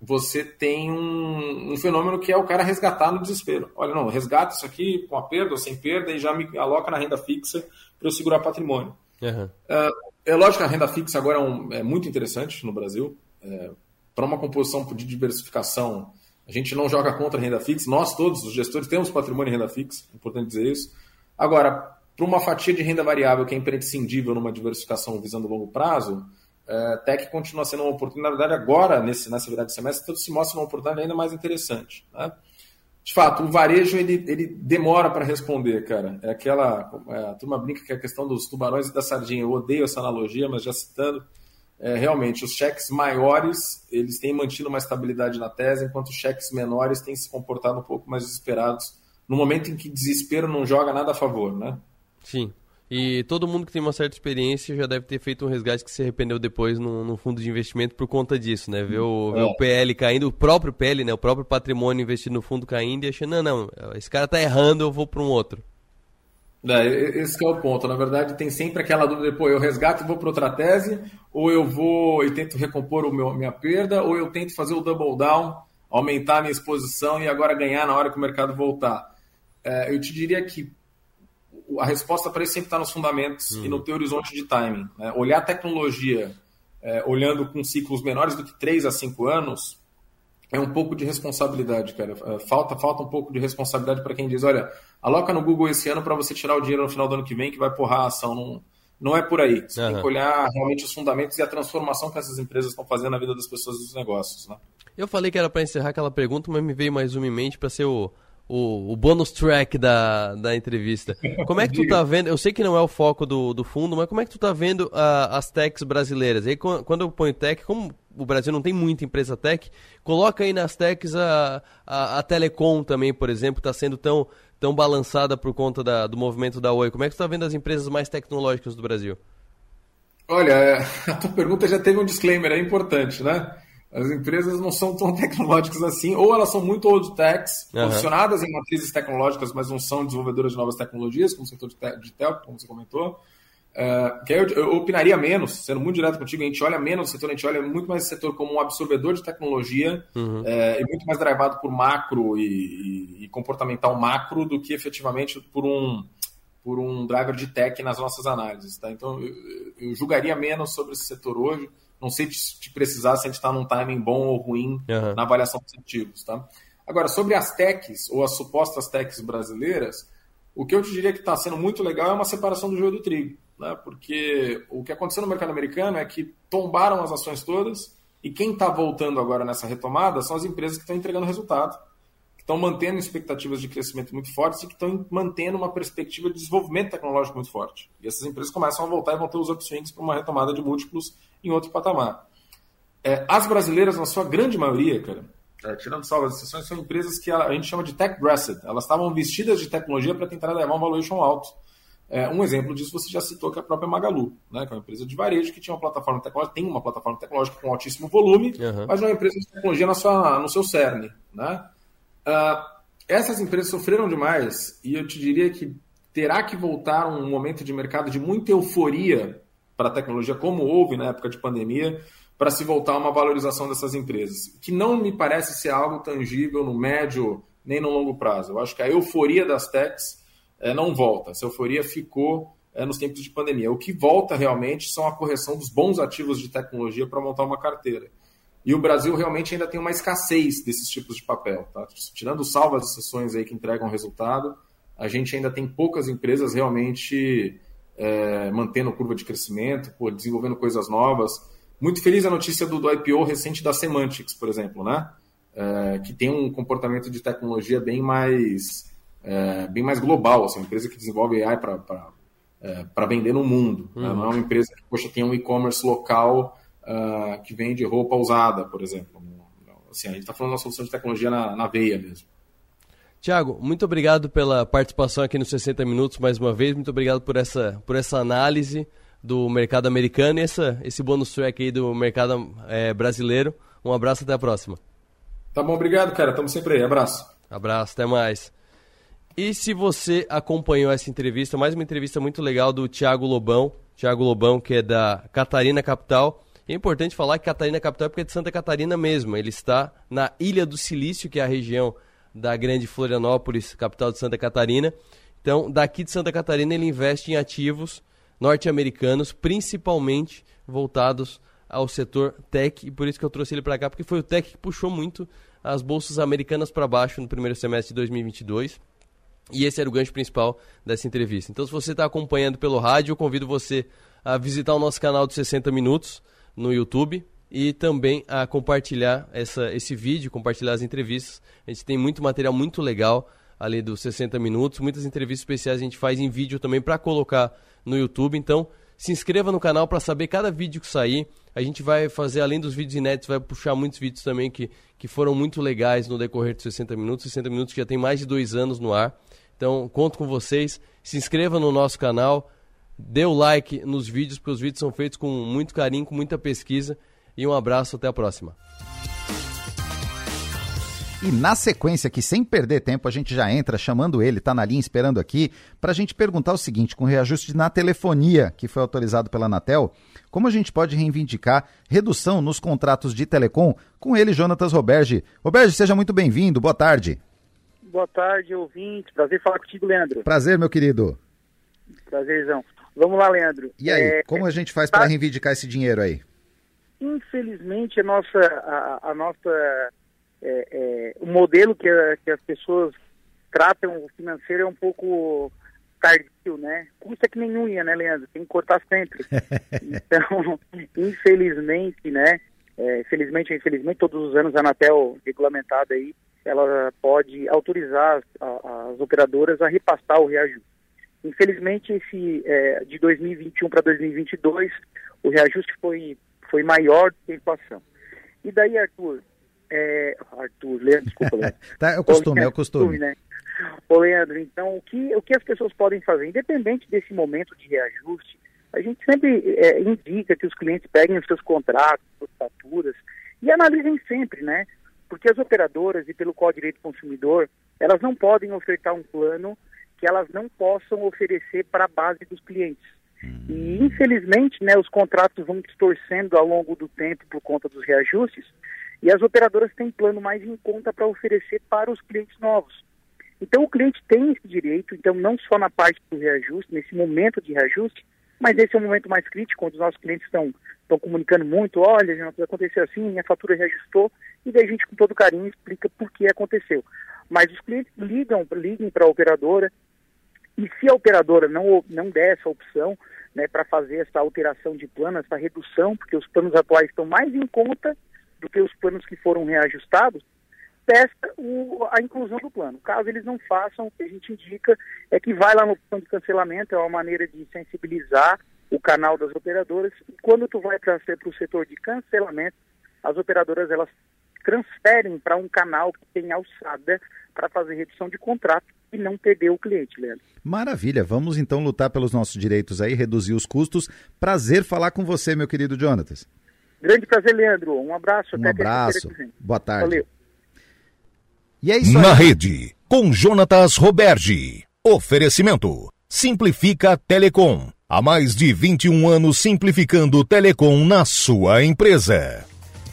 você tem um, um, fenômeno que é o cara resgatar no desespero. Olha, não, resgata isso aqui com a perda ou sem perda e já me aloca na renda fixa para eu segurar patrimônio. Uhum. É, lógico que a renda fixa agora é, um, é muito interessante no Brasil. É, para uma composição de diversificação, a gente não joga contra a renda fixa. Nós todos, os gestores, temos patrimônio em renda fixa, é importante dizer isso. Agora, para uma fatia de renda variável que é imprescindível numa diversificação visando longo prazo, é, tech continua sendo uma oportunidade, agora, nesse, nessa virada de semestre, tudo se mostra uma oportunidade ainda mais interessante. Né? De fato, o varejo ele, ele demora para responder, cara. É aquela. É, a turma brinca que é a questão dos tubarões e da sardinha. Eu odeio essa analogia, mas já citando, é, realmente, os cheques maiores eles têm mantido uma estabilidade na tese, enquanto os cheques menores têm se comportado um pouco mais desesperados, no momento em que desespero não joga nada a favor, né? Sim. E todo mundo que tem uma certa experiência já deve ter feito um resgate que se arrependeu depois no, no fundo de investimento por conta disso, né? Ver o, é. ver o PL caindo, o próprio PL, né? O próprio patrimônio investido no fundo caindo e achando, não, não, esse cara tá errando, eu vou para um outro. É, esse é o ponto. Na verdade, tem sempre aquela dúvida, pô, eu resgato e vou para outra tese, ou eu vou e tento recompor o meu, minha perda, ou eu tento fazer o double down, aumentar a minha exposição e agora ganhar na hora que o mercado voltar. É, eu te diria que a resposta para isso sempre está nos fundamentos uhum. e no teu horizonte de timing. Né? Olhar a tecnologia é, olhando com ciclos menores do que 3 a 5 anos é um pouco de responsabilidade, cara. É, falta, falta um pouco de responsabilidade para quem diz, olha, aloca no Google esse ano para você tirar o dinheiro no final do ano que vem que vai porrar a ação. Não, não é por aí. Você uhum. tem que olhar realmente os fundamentos e a transformação que essas empresas estão fazendo na vida das pessoas e dos negócios. Né? Eu falei que era para encerrar aquela pergunta, mas me veio mais uma em mente para ser o o, o bônus track da, da entrevista. Como é que tu tá vendo? Eu sei que não é o foco do, do fundo, mas como é que tu tá vendo as techs brasileiras? aí, quando eu ponho tech, como o Brasil não tem muita empresa tech, coloca aí nas techs a, a, a Telecom também, por exemplo, está sendo tão, tão balançada por conta da, do movimento da Oi. Como é que tu tá vendo as empresas mais tecnológicas do Brasil? Olha, <laughs> a tua pergunta já teve um disclaimer, é importante, né? As empresas não são tão <laughs> tecnológicas assim, ou elas são muito old techs, uhum. posicionadas em matrizes tecnológicas, mas não são desenvolvedoras de novas tecnologias, como o setor de, te de telco, como você comentou. Uh, que eu, eu, opinaria menos, sendo muito direto contigo, a gente olha menos o setor, a gente olha muito mais o setor como um absorvedor de tecnologia uhum. uh, e muito mais derivado por macro e, e, e, comportamental macro do que efetivamente por um, por um driver de tech nas nossas análises. Tá? Então, eu, eu julgaria menos sobre esse setor hoje não sei te, te precisar se a gente está num timing bom ou ruim uhum. na avaliação dos ativos. Tá? Agora, sobre as techs ou as supostas techs brasileiras, o que eu te diria que está sendo muito legal é uma separação do joio do trigo. Né? Porque o que aconteceu no mercado americano é que tombaram as ações todas e quem está voltando agora nessa retomada são as empresas que estão entregando resultado, que estão mantendo expectativas de crescimento muito fortes e que estão mantendo uma perspectiva de desenvolvimento tecnológico muito forte. E essas empresas começam a voltar e vão ter os upswings para uma retomada de múltiplos em outro patamar. É, as brasileiras, na sua grande maioria, cara, é, tirando salvas exceções, são empresas que a, a, gente chama de tech dressed. Elas estavam vestidas de tecnologia para tentar levar um valuation alto. É, um exemplo disso você já citou que é a própria Magalu, né, que é uma empresa de varejo que tinha uma plataforma tecnológica, tem uma plataforma tecnológica com altíssimo volume, uhum. mas é uma empresa de tecnologia na sua, no seu cerne. Né? Uh, essas empresas sofreram demais e eu te diria que terá que voltar um momento de mercado de muita euforia para a tecnologia, como houve na época de pandemia, para se voltar a uma valorização dessas empresas, que não me parece ser algo tangível no médio nem no longo prazo. Eu acho que a euforia das techs é, não volta, essa euforia ficou é, nos tempos de pandemia. O que volta realmente são a correção dos bons ativos de tecnologia para montar uma carteira. E o Brasil realmente ainda tem uma escassez desses tipos de papel. Tá? Tirando salvas exceções aí que entregam resultado, a gente ainda tem poucas empresas realmente é, mantendo curva de crescimento, pô, desenvolvendo coisas novas. Muito feliz a notícia do, do IPO recente da Semantics, por exemplo, né? É, que tem um comportamento de tecnologia bem mais, é, bem mais global, assim, uma empresa que desenvolve AI para é, vender no mundo. Uhum. Né? Não é uma empresa que poxa, tem um e-commerce local uh, que vende roupa usada, por exemplo. Assim, a gente está falando de uma solução de tecnologia na, na veia mesmo. Tiago, muito obrigado pela participação aqui nos 60 Minutos mais uma vez. Muito obrigado por essa, por essa análise do mercado americano e essa, esse bônus track aí do mercado é, brasileiro. Um abraço, até a próxima. Tá bom, obrigado, cara. Estamos sempre aí. Abraço. Abraço, até mais. E se você acompanhou essa entrevista, mais uma entrevista muito legal do Tiago Lobão. Tiago Lobão, que é da Catarina Capital. É importante falar que Catarina Capital é porque é de Santa Catarina mesmo. Ele está na Ilha do Silício, que é a região da grande Florianópolis, capital de Santa Catarina. Então, daqui de Santa Catarina, ele investe em ativos norte-americanos, principalmente voltados ao setor tech, e por isso que eu trouxe ele para cá, porque foi o tech que puxou muito as bolsas americanas para baixo no primeiro semestre de 2022. E esse era o gancho principal dessa entrevista. Então, se você está acompanhando pelo rádio, eu convido você a visitar o nosso canal de 60 Minutos no YouTube, e também a compartilhar essa, esse vídeo, compartilhar as entrevistas. A gente tem muito material muito legal ali dos 60 minutos, muitas entrevistas especiais a gente faz em vídeo também para colocar no YouTube. Então, se inscreva no canal para saber cada vídeo que sair. A gente vai fazer, além dos vídeos inéditos, vai puxar muitos vídeos também que, que foram muito legais no decorrer dos 60 minutos. 60 minutos que já tem mais de dois anos no ar. Então, conto com vocês. Se inscreva no nosso canal, dê o like nos vídeos, porque os vídeos são feitos com muito carinho, com muita pesquisa e um abraço, até a próxima. E na sequência, que sem perder tempo, a gente já entra chamando ele, tá na linha esperando aqui, para a gente perguntar o seguinte: com o reajuste na telefonia que foi autorizado pela Anatel, como a gente pode reivindicar redução nos contratos de telecom? Com ele, Jonatas Roberge. Roberge, seja muito bem-vindo, boa tarde. Boa tarde, ouvinte. Prazer falar contigo, Leandro. Prazer, meu querido. Prazerzão. Vamos lá, Leandro. E aí, é, como a gente faz tá... para reivindicar esse dinheiro aí? Infelizmente, a nossa, a, a nossa, é, é, o modelo que, a, que as pessoas tratam o financeiro é um pouco tardio, né? Custa que nem unha, né, Leandro? Tem que cortar sempre. <laughs> então, infelizmente, né? É, felizmente infelizmente, todos os anos a Anatel, regulamentada aí, ela pode autorizar as, as operadoras a repassar o reajuste. Infelizmente, esse é, de 2021 para 2022, o reajuste foi foi maior do que a inflação. E daí, Arthur, é, Arthur, Leandro, desculpa, Leandro. <laughs> tá, é o costume, é o costume. Né? Ô, Leandro, então, o que, o que as pessoas podem fazer? Independente desse momento de reajuste, a gente sempre é, indica que os clientes peguem os seus contratos, suas faturas e analisem sempre, né? Porque as operadoras, e pelo Código de Direito do Consumidor, elas não podem ofertar um plano que elas não possam oferecer para a base dos clientes. E, infelizmente, né, os contratos vão distorcendo ao longo do tempo por conta dos reajustes e as operadoras têm plano mais em conta para oferecer para os clientes novos. Então, o cliente tem esse direito, então, não só na parte do reajuste, nesse momento de reajuste, mas esse é o momento mais crítico, onde os nossos clientes estão, estão comunicando muito, olha, aconteceu assim, minha fatura reajustou, e daí a gente, com todo carinho, explica por que aconteceu. Mas os clientes ligam, liguem para a operadora, e se a operadora não, não der essa opção né, para fazer essa alteração de plano, essa redução, porque os planos atuais estão mais em conta do que os planos que foram reajustados, testa o, a inclusão do plano. Caso eles não façam, o que a gente indica é que vai lá no plano de cancelamento, é uma maneira de sensibilizar o canal das operadoras. E quando tu vai para o setor de cancelamento, as operadoras elas transferem para um canal que tem alçada para fazer redução de contrato e não perder o cliente, Leandro. Maravilha, vamos então lutar pelos nossos direitos aí, reduzir os custos. Prazer falar com você, meu querido Jonatas. Grande prazer, Leandro. Um abraço. Um abraço. Boa tarde. Valeu. E é isso aí. Na rede, com Jonatas Roberge. Oferecimento. Simplifica Telecom. Há mais de 21 anos simplificando o Telecom na sua empresa.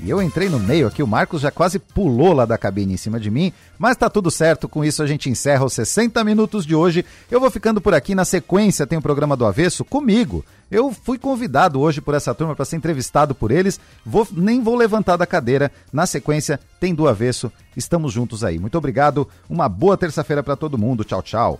E eu entrei no meio aqui, o Marcos já quase pulou lá da cabine em cima de mim, mas tá tudo certo, com isso a gente encerra os 60 minutos de hoje. Eu vou ficando por aqui, na sequência tem o programa do Avesso comigo. Eu fui convidado hoje por essa turma para ser entrevistado por eles, vou, nem vou levantar da cadeira. Na sequência tem do Avesso, estamos juntos aí. Muito obrigado, uma boa terça-feira para todo mundo, tchau, tchau.